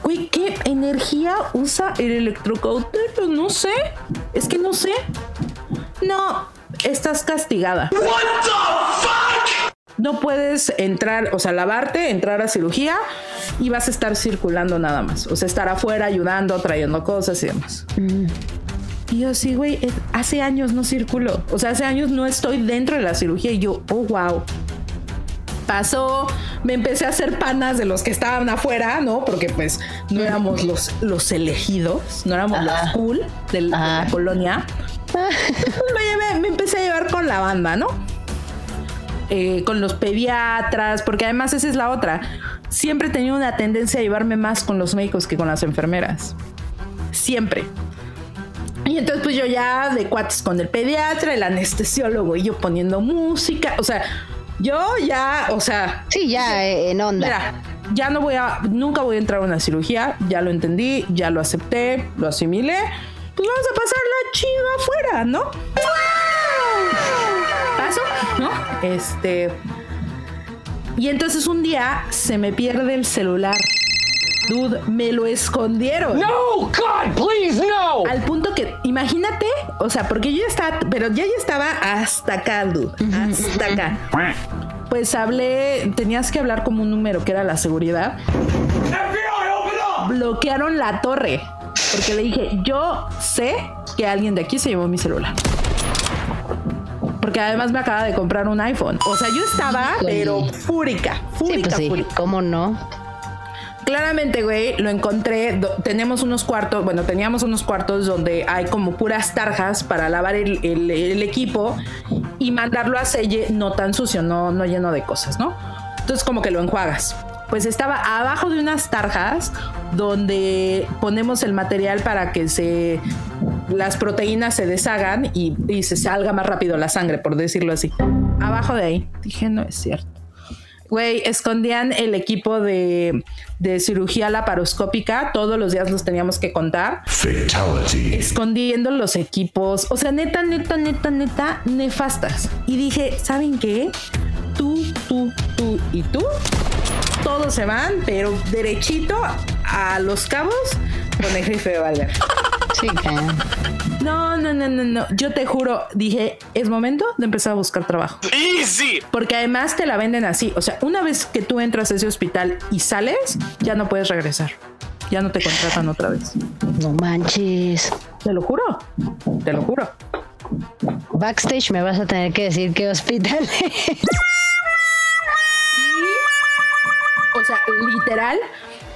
güey, ¿qué energía usa el electrocauterio? No sé, es que no sé. No, estás castigada. No puedes entrar, o sea, lavarte, entrar a cirugía y vas a estar circulando nada más. O sea, estar afuera ayudando, trayendo cosas y demás. Y yo sí, güey, eh, hace años no circulo. O sea, hace años no estoy dentro de la cirugía y yo, oh, wow. Pasó, me empecé a hacer panas de los que estaban afuera, ¿no? Porque pues no éramos los, los elegidos, no éramos los cool de la colonia. Me, llevé- me empecé a llevar con la banda, ¿no? Eh, con los pediatras, porque además esa es la otra. Siempre he tenido una tendencia a llevarme más con los médicos que con las enfermeras. Siempre. Y entonces pues yo ya de cuates con el pediatra, el anestesiólogo y yo poniendo música, o sea, yo ya, o sea, Sí, ya eh, en onda. mira, ya no voy a, nunca voy a entrar a una cirugía, ya lo entendí, ya lo acepté, lo asimilé, pues vamos a pasarla chido afuera, ¿no? Caso, ¿no? Este. Y entonces un día se me pierde el celular. Dude, me lo escondieron. No, God, please, no. Al punto que, imagínate, o sea, porque yo ya estaba, pero ya ya estaba hasta acá, dude, hasta acá. Pues hablé, tenías que hablar como un número que era la seguridad. Bloquearon la torre. Porque le dije, yo sé que alguien de aquí se llevó mi celular. Porque además me acaba de comprar un iPhone. O sea, yo estaba, Híjole. pero fúrica, Sí, fúrica, pues sí, fúrica. ¿cómo no? Claramente, güey, lo encontré. tenemos unos cuartos, bueno, teníamos unos cuartos donde hay como puras tarjas para lavar el, el- el equipo y mandarlo a selle no tan sucio, no, no lleno de cosas, ¿no? Entonces, como que lo enjuagas. Pues estaba abajo de unas tarjas donde ponemos el material para que se las proteínas se deshagan y, y se salga más rápido la sangre, por decirlo así. Abajo de ahí. Dije, no es cierto. Güey, escondían el equipo de, de cirugía laparoscópica. Todos los días los teníamos que contar. Fatality. Escondiendo los equipos. O sea, neta, neta, neta, neta, nefastas. Y dije, ¿saben qué? Tú, tú, tú y tú. Todos se van, pero derechito a los cabos con el jefe de Valder. Chica. No, no, no, no, no. Yo te juro, dije, es momento de empezar a buscar trabajo. Easy. Porque además te la venden así. O sea, una vez que tú entras a ese hospital y sales, ya no puedes regresar. Ya no te contratan otra vez. No manches. Te lo juro. Te lo juro. Backstage me vas a tener que decir qué hospital es. O sea, literal,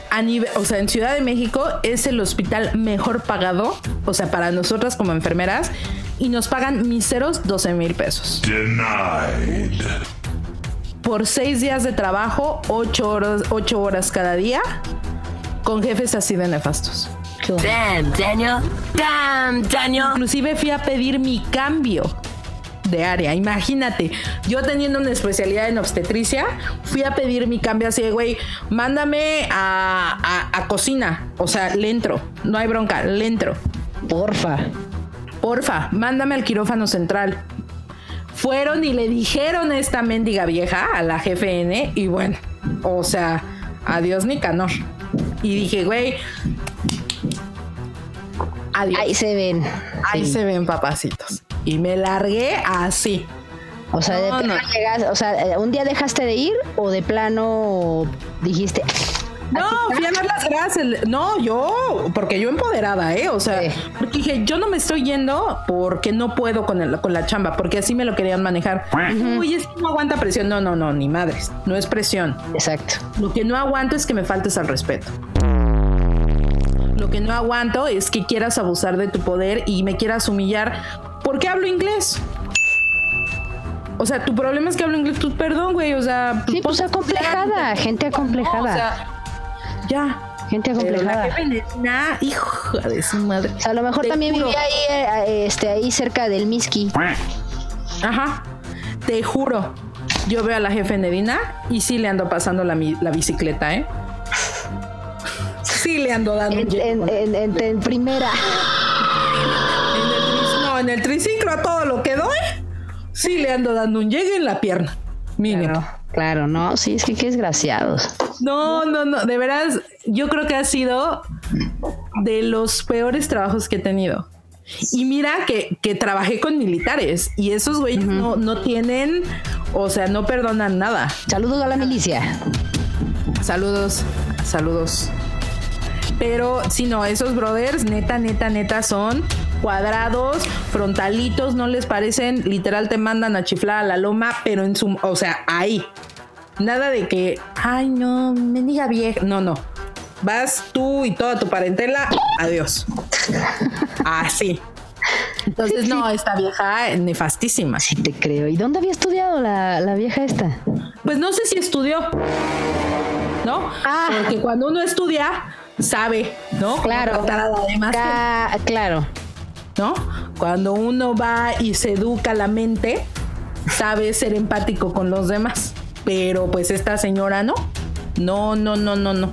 a nivel, o sea, en Ciudad de México es el hospital mejor pagado, o sea, para nosotras como enfermeras, y nos pagan miseros 12 mil pesos. Denied. Por seis días de trabajo, ocho horas, ocho horas cada día, con jefes así de nefastos. Damn, Daniel. Damn, Daniel. Inclusive fui a pedir mi cambio de área. Imagínate, yo teniendo una especialidad en obstetricia, fui a pedir mi cambio así de, güey, mándame a, a- a cocina. O sea, le entro. No hay bronca, le entro. Porfa. Porfa, mándame al quirófano central. Fueron y le dijeron a esta mendiga vieja, a la GFN, y bueno, o sea, adiós Nicanor. Y dije, güey, adiós. Ahí se ven. Ahí Sí. se ven papacitos. Y me largué así. O sea, de No, plano no. llegas- o sea, eh, un día dejaste de ir o de plano dijiste, No, fui a dar las gracias. No, yo, porque yo empoderada, ¿eh? O sea, Sí. porque dije, yo no me estoy yendo porque no puedo con, el- con la chamba, porque así me lo querían manejar. Uy, es que no aguanta presión. No, no, no, ni madres. No es presión. exacto. Lo que no aguanto es que me faltes al respeto. Lo que no aguanto es que quieras abusar de tu poder y me quieras humillar porque hablo inglés. O sea, tu problema es que hablo inglés. Tú, perdón, güey. O sea, Sí, pues ponte a acomplejada, gente acomplejada. No, o sea, ya. Gente acomplejada. jefe Netina, hijo de su madre. O sea, a lo mejor Te también juro. vivía ahí, eh, este, ahí cerca del Miski. Ajá. Te juro. Yo veo a la jefe Nedina y sí le ando pasando la, bicicleta, ¿eh? Sí le ando dando En, en- en- en primera. En el triciclo a todo lo que doy, sí le ando dando un llegue en la pierna. Mínimo. Claro, claro, no, sí, es que qué desgraciados. No, no, no, de veras, yo creo que ha sido de los peores trabajos que he tenido. Y mira que, que trabajé con militares y esos güeyes no, no tienen, o sea, no perdonan nada. Saludos a la milicia. Saludos, saludos. Pero si no, esos brothers, neta, neta, neta, son cuadrados, frontalitos, no les parecen, literal te mandan a chiflar a la loma, pero en su, o sea, ahí. Nada de que, ay, no, me diga vieja. No, no. Vas tú y toda tu parentela, adiós. Así. Entonces, no, esta vieja nefastísima. Sí, te creo. ¿Y dónde había estudiado la, la vieja esta? Pues no sé si estudió, ¿no? Ah. Porque cuando uno estudia, sabe, ¿no? Claro. tratar a la demás gente, Ca- claro. ¿No? Cuando uno va y se educa la mente, sabe ser empático con los demás. Pero pues esta señora no. No, no, no, no, no.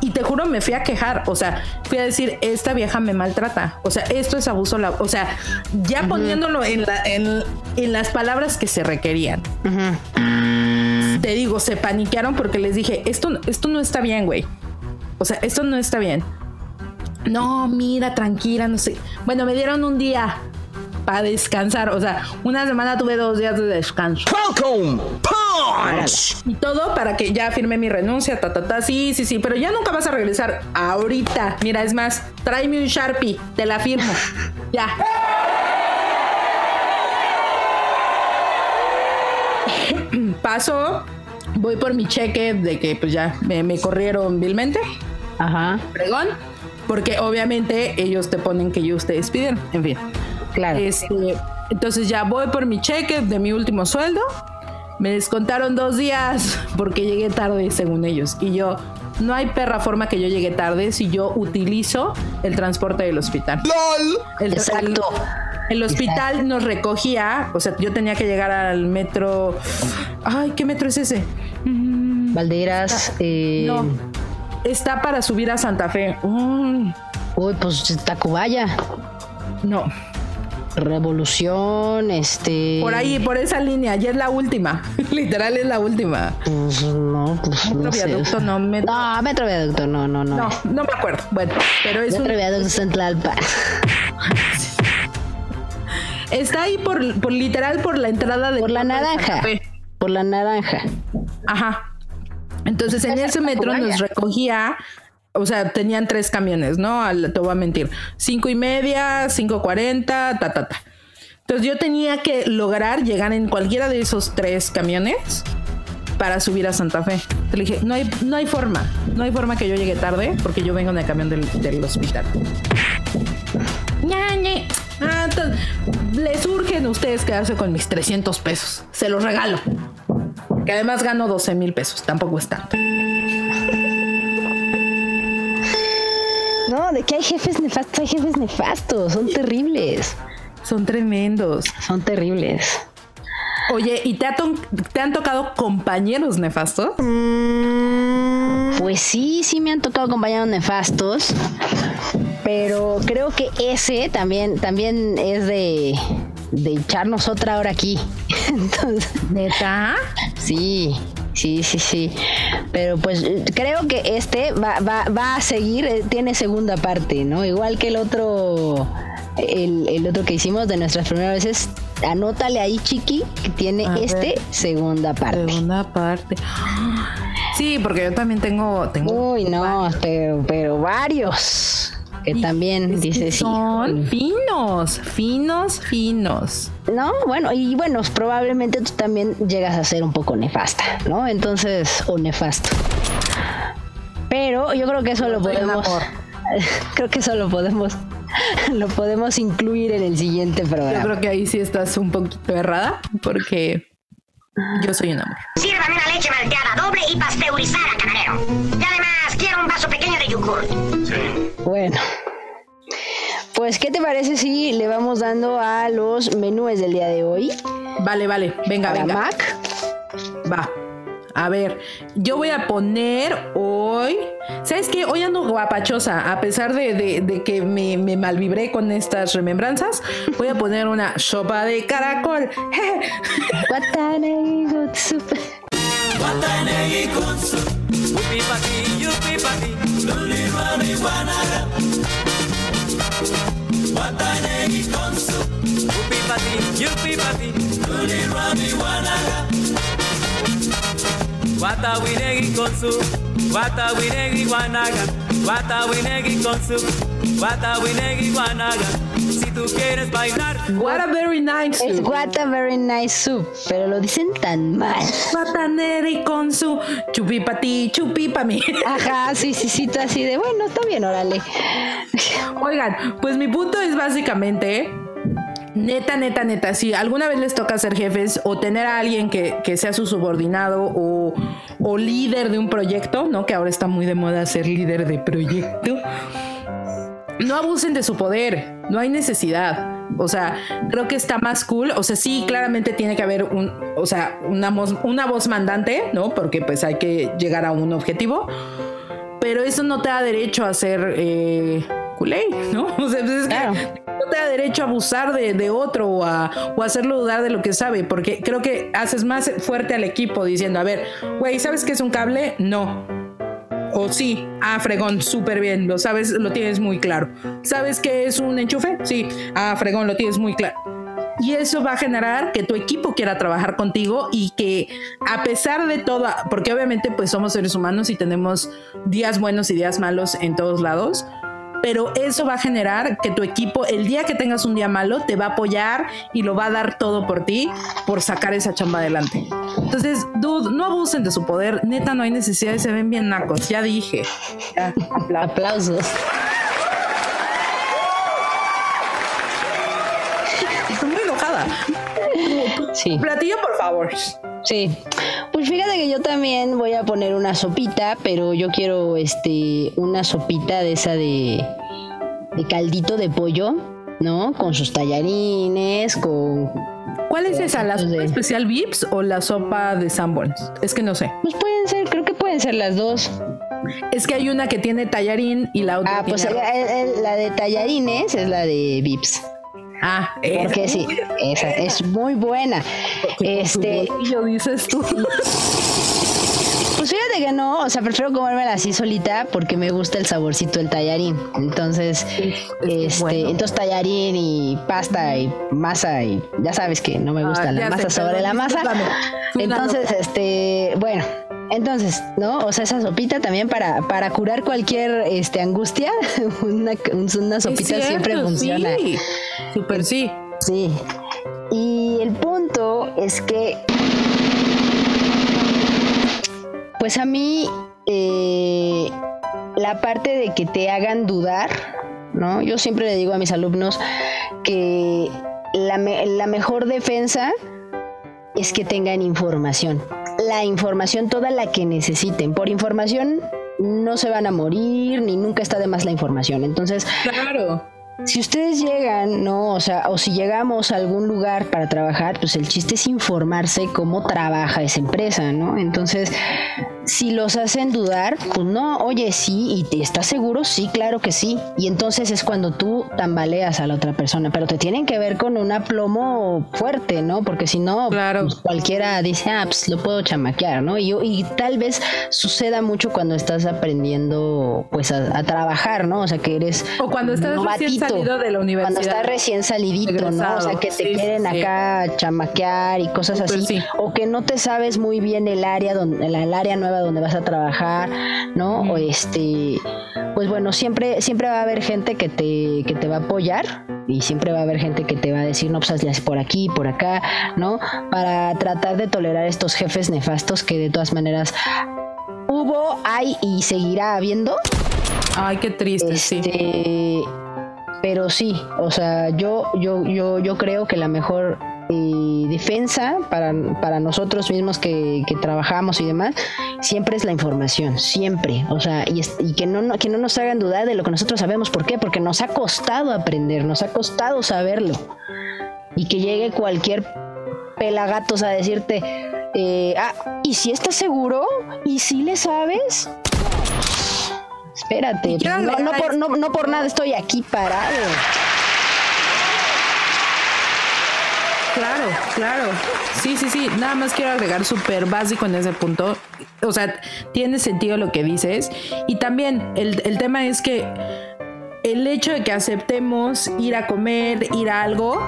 y te juro, me fui a quejar. O sea, fui a decir, esta vieja me maltrata. O sea, esto es abuso. la- O sea, ya poniéndolo en, la- en, en las palabras que se requerían. Te digo, se paniquearon porque les dije, esto, esto no está bien, güey. O sea, esto no está bien. No, mira, tranquila, no sé. Bueno, me dieron un día para descansar. O sea, una semana tuve dos días de descanso. Falcon Punch! Y todo para que ya firme mi renuncia, ta, ta, ta. Sí, sí, sí, pero ya nunca vas a regresar ahorita. Mira, es más, tráeme un Sharpie, te la firmo. ya. Paso, voy por mi cheque de que pues ya me, me corrieron vilmente. Ajá, Pregón. Porque obviamente ellos te ponen que yo ustedes pidieron. En fin. claro. Este, entonces ya voy por mi cheque de mi último sueldo. Me descontaron dos días porque llegué tarde, según ellos. Y yo, no hay perra forma que yo llegue tarde si yo utilizo el transporte del hospital. El, Exacto. El, el hospital nos recogía, o sea, yo tenía que llegar al metro. Ay, ¿qué metro es ese? Valderas, eh, No. Está para subir a Santa Fe. Mm, uy, pues Tacubaya, no. Revolución, este. Por ahí, por esa línea, ya es la última. Literal es la última. Pues no, pues Metro no sé. viaducto, no, metro. No, Metro Viaducto, no, no, no. No, no me acuerdo. Bueno, pero es Metro un- Viaducto Central. Está ahí por, por literal por la entrada de Por la naranja. Por la naranja. Ajá. Entonces en ese metro nos recogía, o sea, tenían tres camiones, ¿no? Al- te voy a mentir. Cinco y media, cinco cuarenta, ta, ta, ta. Entonces yo tenía que lograr llegar en cualquiera de esos tres camiones para subir a Santa Fe. Te dije, no hay, no hay forma, no hay forma que yo llegue tarde porque yo vengo en el camión del, del hospital. Ah, entonces, les urgen a ustedes quedarse con mis 300 pesos. Se los regalo. Que además gano 12 mil pesos. Tampoco es tanto. No, de que hay jefes nefastos, hay jefes nefastos. Son terribles. Son tremendos. Son terribles. Oye, ¿y te, ha te han tocado compañeros nefastos? Pues sí, sí me han tocado compañeros nefastos. Pero creo que ese también, también es de, de echarnos otra hora aquí. Entonces, ¿Neta? Sí, sí, sí, sí. Pero pues creo que este va, va, va a seguir, eh, tiene segunda parte, ¿no? Igual que el otro, el, el otro que hicimos de nuestras primeras veces. Anótale ahí, chiqui, que tiene A este ver. segunda parte. Segunda parte. Sí, porque yo también tengo. tengo Uy, no, pero, pero varios. Que también que dices, son finos, finos, finos. No, bueno, y bueno, probablemente tú también llegas a ser un poco nefasta, ¿no? Entonces, o nefasto. Pero yo creo que eso lo podemos. creo que eso lo podemos. Lo podemos incluir en el siguiente Yo programa. creo que ahí sí estás un poquito errada, porque yo soy un amor. Sírvame una leche malteada doble y pasteurizada, camarero. Y además quiero un vaso pequeño de yogur. Bueno. Pues, ¿qué te parece si le vamos dando a los menúes del día de hoy? Vale, vale, venga, Para venga. Mac. Va. A ver, yo voy a poner hoy. ¿Sabes qué? Hoy ando guapachosa. A pesar de, de- de que me, me malvibré con estas remembranzas, voy a poner una sopa de caracol. watane are we going to do? Jupi bati jupi bati, tuli rami lana. What are we going to do? What are we going to do? Si tú quieres bailar, What a very nice Es soup. what a very nice soup, pero lo dicen tan mal. Guataneri con su chupi pa ti, chupi pa mí. Ajá, sí, sí, sí, tú así de, bueno, está bien, órale. Oigan, pues mi punto es básicamente, neta, neta, neta, si alguna vez les toca ser jefes o tener a alguien que, que sea su subordinado o, o líder de un proyecto, ¿no? Que ahora está muy de moda ser líder de proyecto. No abusen de su poder, no hay necesidad. O sea, creo que está más cool. O sea, sí, claramente tiene que haber un, o sea, una voz, una voz mandante, ¿no? Porque pues hay que llegar a un objetivo pero eso no te da derecho a ser eh, culé, ¿no? O sea, pues es que no te da derecho a abusar de, de otro o a, o hacerlo dudar de lo que sabe, porque creo que haces más fuerte al equipo diciendo, a ver, güey, ¿sabes qué es un cable? No. O sí, ah, fregón, súper bien, lo sabes, lo tienes muy claro. ¿Sabes qué es un enchufe? Sí, ah, fregón, lo tienes muy claro. Y eso va a generar que tu equipo quiera trabajar contigo y que a pesar de todo, porque obviamente pues somos seres humanos y tenemos días buenos y días malos en todos lados, pero eso va a generar que tu equipo, el día que tengas un día malo, te va a apoyar y lo va a dar todo por ti, por sacar esa chamba adelante. Entonces, dude, no abusen de su poder, neta, no hay necesidad, se ven bien nacos, ya dije. Ya, Aplausos. Sí. Platillo, por favor. Sí. Pues fíjate que yo también voy a poner una sopita, pero yo quiero este una sopita de esa de, de caldito de pollo, ¿no? Con sus tallarines, con ¿Cuál es esa? ¿La sopa especial Vips o la sopa de Sanborns? Es que no sé. Pues pueden ser, creo que pueden ser las dos. Es que hay una que tiene tallarín y la otra Ah, pues tiene el- la de tallarines es la de Vips. Ah, Porque sí, esa es muy buena. Este, yo dices tú. Pues fíjate que no, o sea, prefiero comérmela así solita porque me gusta el saborcito del tallarín. Entonces, este, entonces tallarín y pasta y masa y ya sabes que no me gusta Ah, la masa sé, sobre la masa. Entonces, este, bueno, entonces, ¿no? O sea, esa sopita también para, para curar cualquier este angustia, una, una sopita siempre funciona. Sí. Súper sí. Sí. Y el punto es que, pues a mí, eh, la parte de que te hagan dudar, ¿no? Yo siempre le digo a mis alumnos que la, me- la mejor defensa es que tengan información. La información, toda la que necesiten. Por información no se van a morir, ni nunca está de más la información. Entonces, Claro. Si ustedes llegan, ¿no? O sea, o si llegamos a algún lugar para trabajar, pues el chiste es informarse cómo trabaja esa empresa, ¿no? Entonces, si los hacen dudar, pues no, oye, sí, y te estás seguro, sí, claro que sí. Y entonces es cuando tú tambaleas a la otra persona, pero te tienen que ver con un aplomo fuerte, ¿no? Porque si no, pues, cualquiera dice, ah, pues lo puedo chamaquear, ¿no? Y, y tal vez suceda mucho cuando estás aprendiendo, pues, a, a trabajar, ¿no? O sea, que eres O cuando estás. Salido de la universidad. Cuando estás recién salidito, ¿no? O sea, que te Sí, quieren sí. acá chamaquear y cosas así. sí. O que no te sabes muy bien el área donde, el, área nueva donde vas a trabajar, ¿no? O este, pues bueno, siempre, siempre va a haber gente que te, que te va a apoyar y siempre va a haber gente que te va a decir, no, pues hazle por aquí, por acá, ¿no? Para tratar de tolerar estos jefes nefastos que de todas maneras hubo, hay y seguirá habiendo. Ay, qué triste, sí. Pero sí, o sea, yo, yo, yo, yo creo que la mejor eh, defensa para, para nosotros mismos que, que trabajamos y demás, siempre es la información, siempre. O sea, y, que, no, no- que no nos hagan dudar de lo que nosotros sabemos. ¿Por qué? Porque nos ha costado aprender, nos ha costado saberlo. Y que llegue cualquier pelagatos a decirte, eh, ah, ¿y si estás seguro? ¿Y si le sabes? Espérate, no, por, no, no por nada estoy aquí parado. Claro, claro. Sí, sí, sí. Nada más quiero agregar súper básico en ese punto. O sea, tiene sentido lo que dices. Y también el, el tema es que el hecho de que aceptemos ir a comer, ir a algo,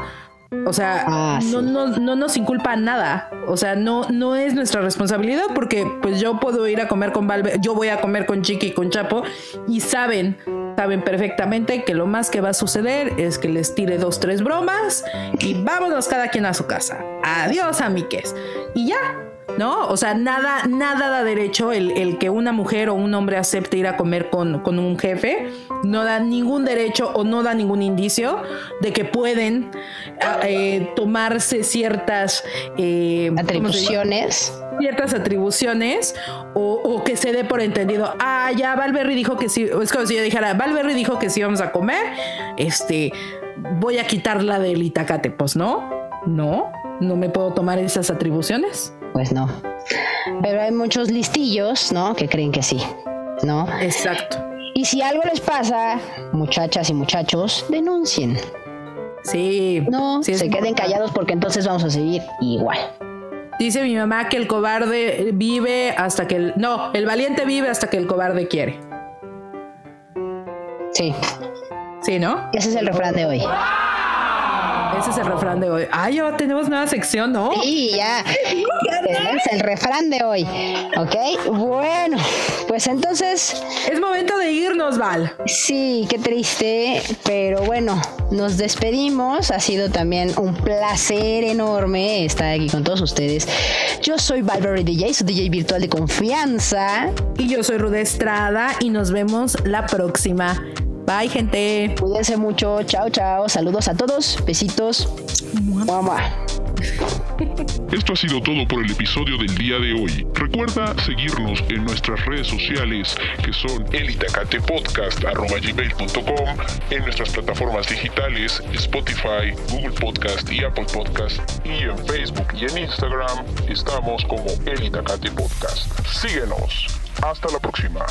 o sea, no, no, no nos inculpa nada. O sea, no, no es nuestra responsabilidad porque pues yo puedo ir a comer con Valve, yo voy a comer con Chiqui y con Chapo y saben, saben perfectamente que lo más que va a suceder es que les tire dos, tres bromas y vámonos cada quien a su casa. Adiós, amiques. Y ya, ¿no? O sea, nada, nada da derecho el, el que una mujer o un hombre acepte ir a comer con, con un jefe. No da ningún derecho o no da ningún indicio de que pueden ah, eh, tomarse ciertas eh. Atribuciones. Ciertas atribuciones o, o que se dé por entendido. Ah, ya Valberry dijo que sí. Es como si yo dijera, Valberry dijo que sí vamos a comer. Este, voy a quitarla del itacate. Pues no, no, no me puedo tomar esas atribuciones. Pues no. Pero hay muchos listillos, ¿no? Que creen que sí. ¿no? Exacto. Y si algo les pasa, muchachas y muchachos, denuncien. Sí. No, sí se queden callados porque entonces vamos a seguir igual. Dice mi mamá que el cobarde vive hasta que el. No, el valiente vive hasta que el cobarde quiere. Sí, Sí, ¿no? ese es el refrán de hoy. Ese es el refrán de hoy. Ah, ya tenemos nueva sección, ¿no? Sí, ya. Tenemos el refrán de hoy. ¿Ok? Bueno, pues entonces, Es momento de irnos, Val. sí, qué triste, pero bueno, nos despedimos. Ha sido también un placer enorme estar aquí con todos ustedes. Yo soy Valverde DJ, su DJ virtual de confianza. Y yo soy Rude Estrada y nos vemos la próxima. Bye, gente. Cuídense mucho. Chao, chao. Saludos a todos. Besitos. Mua. Esto ha sido todo por el episodio del día de hoy. Recuerda seguirnos en nuestras redes sociales que son elitacatepodcast.com, en nuestras plataformas digitales Spotify, Google Podcast y Apple Podcast y en Facebook y en Instagram estamos como El Itacate Podcast. Síguenos. Hasta la próxima.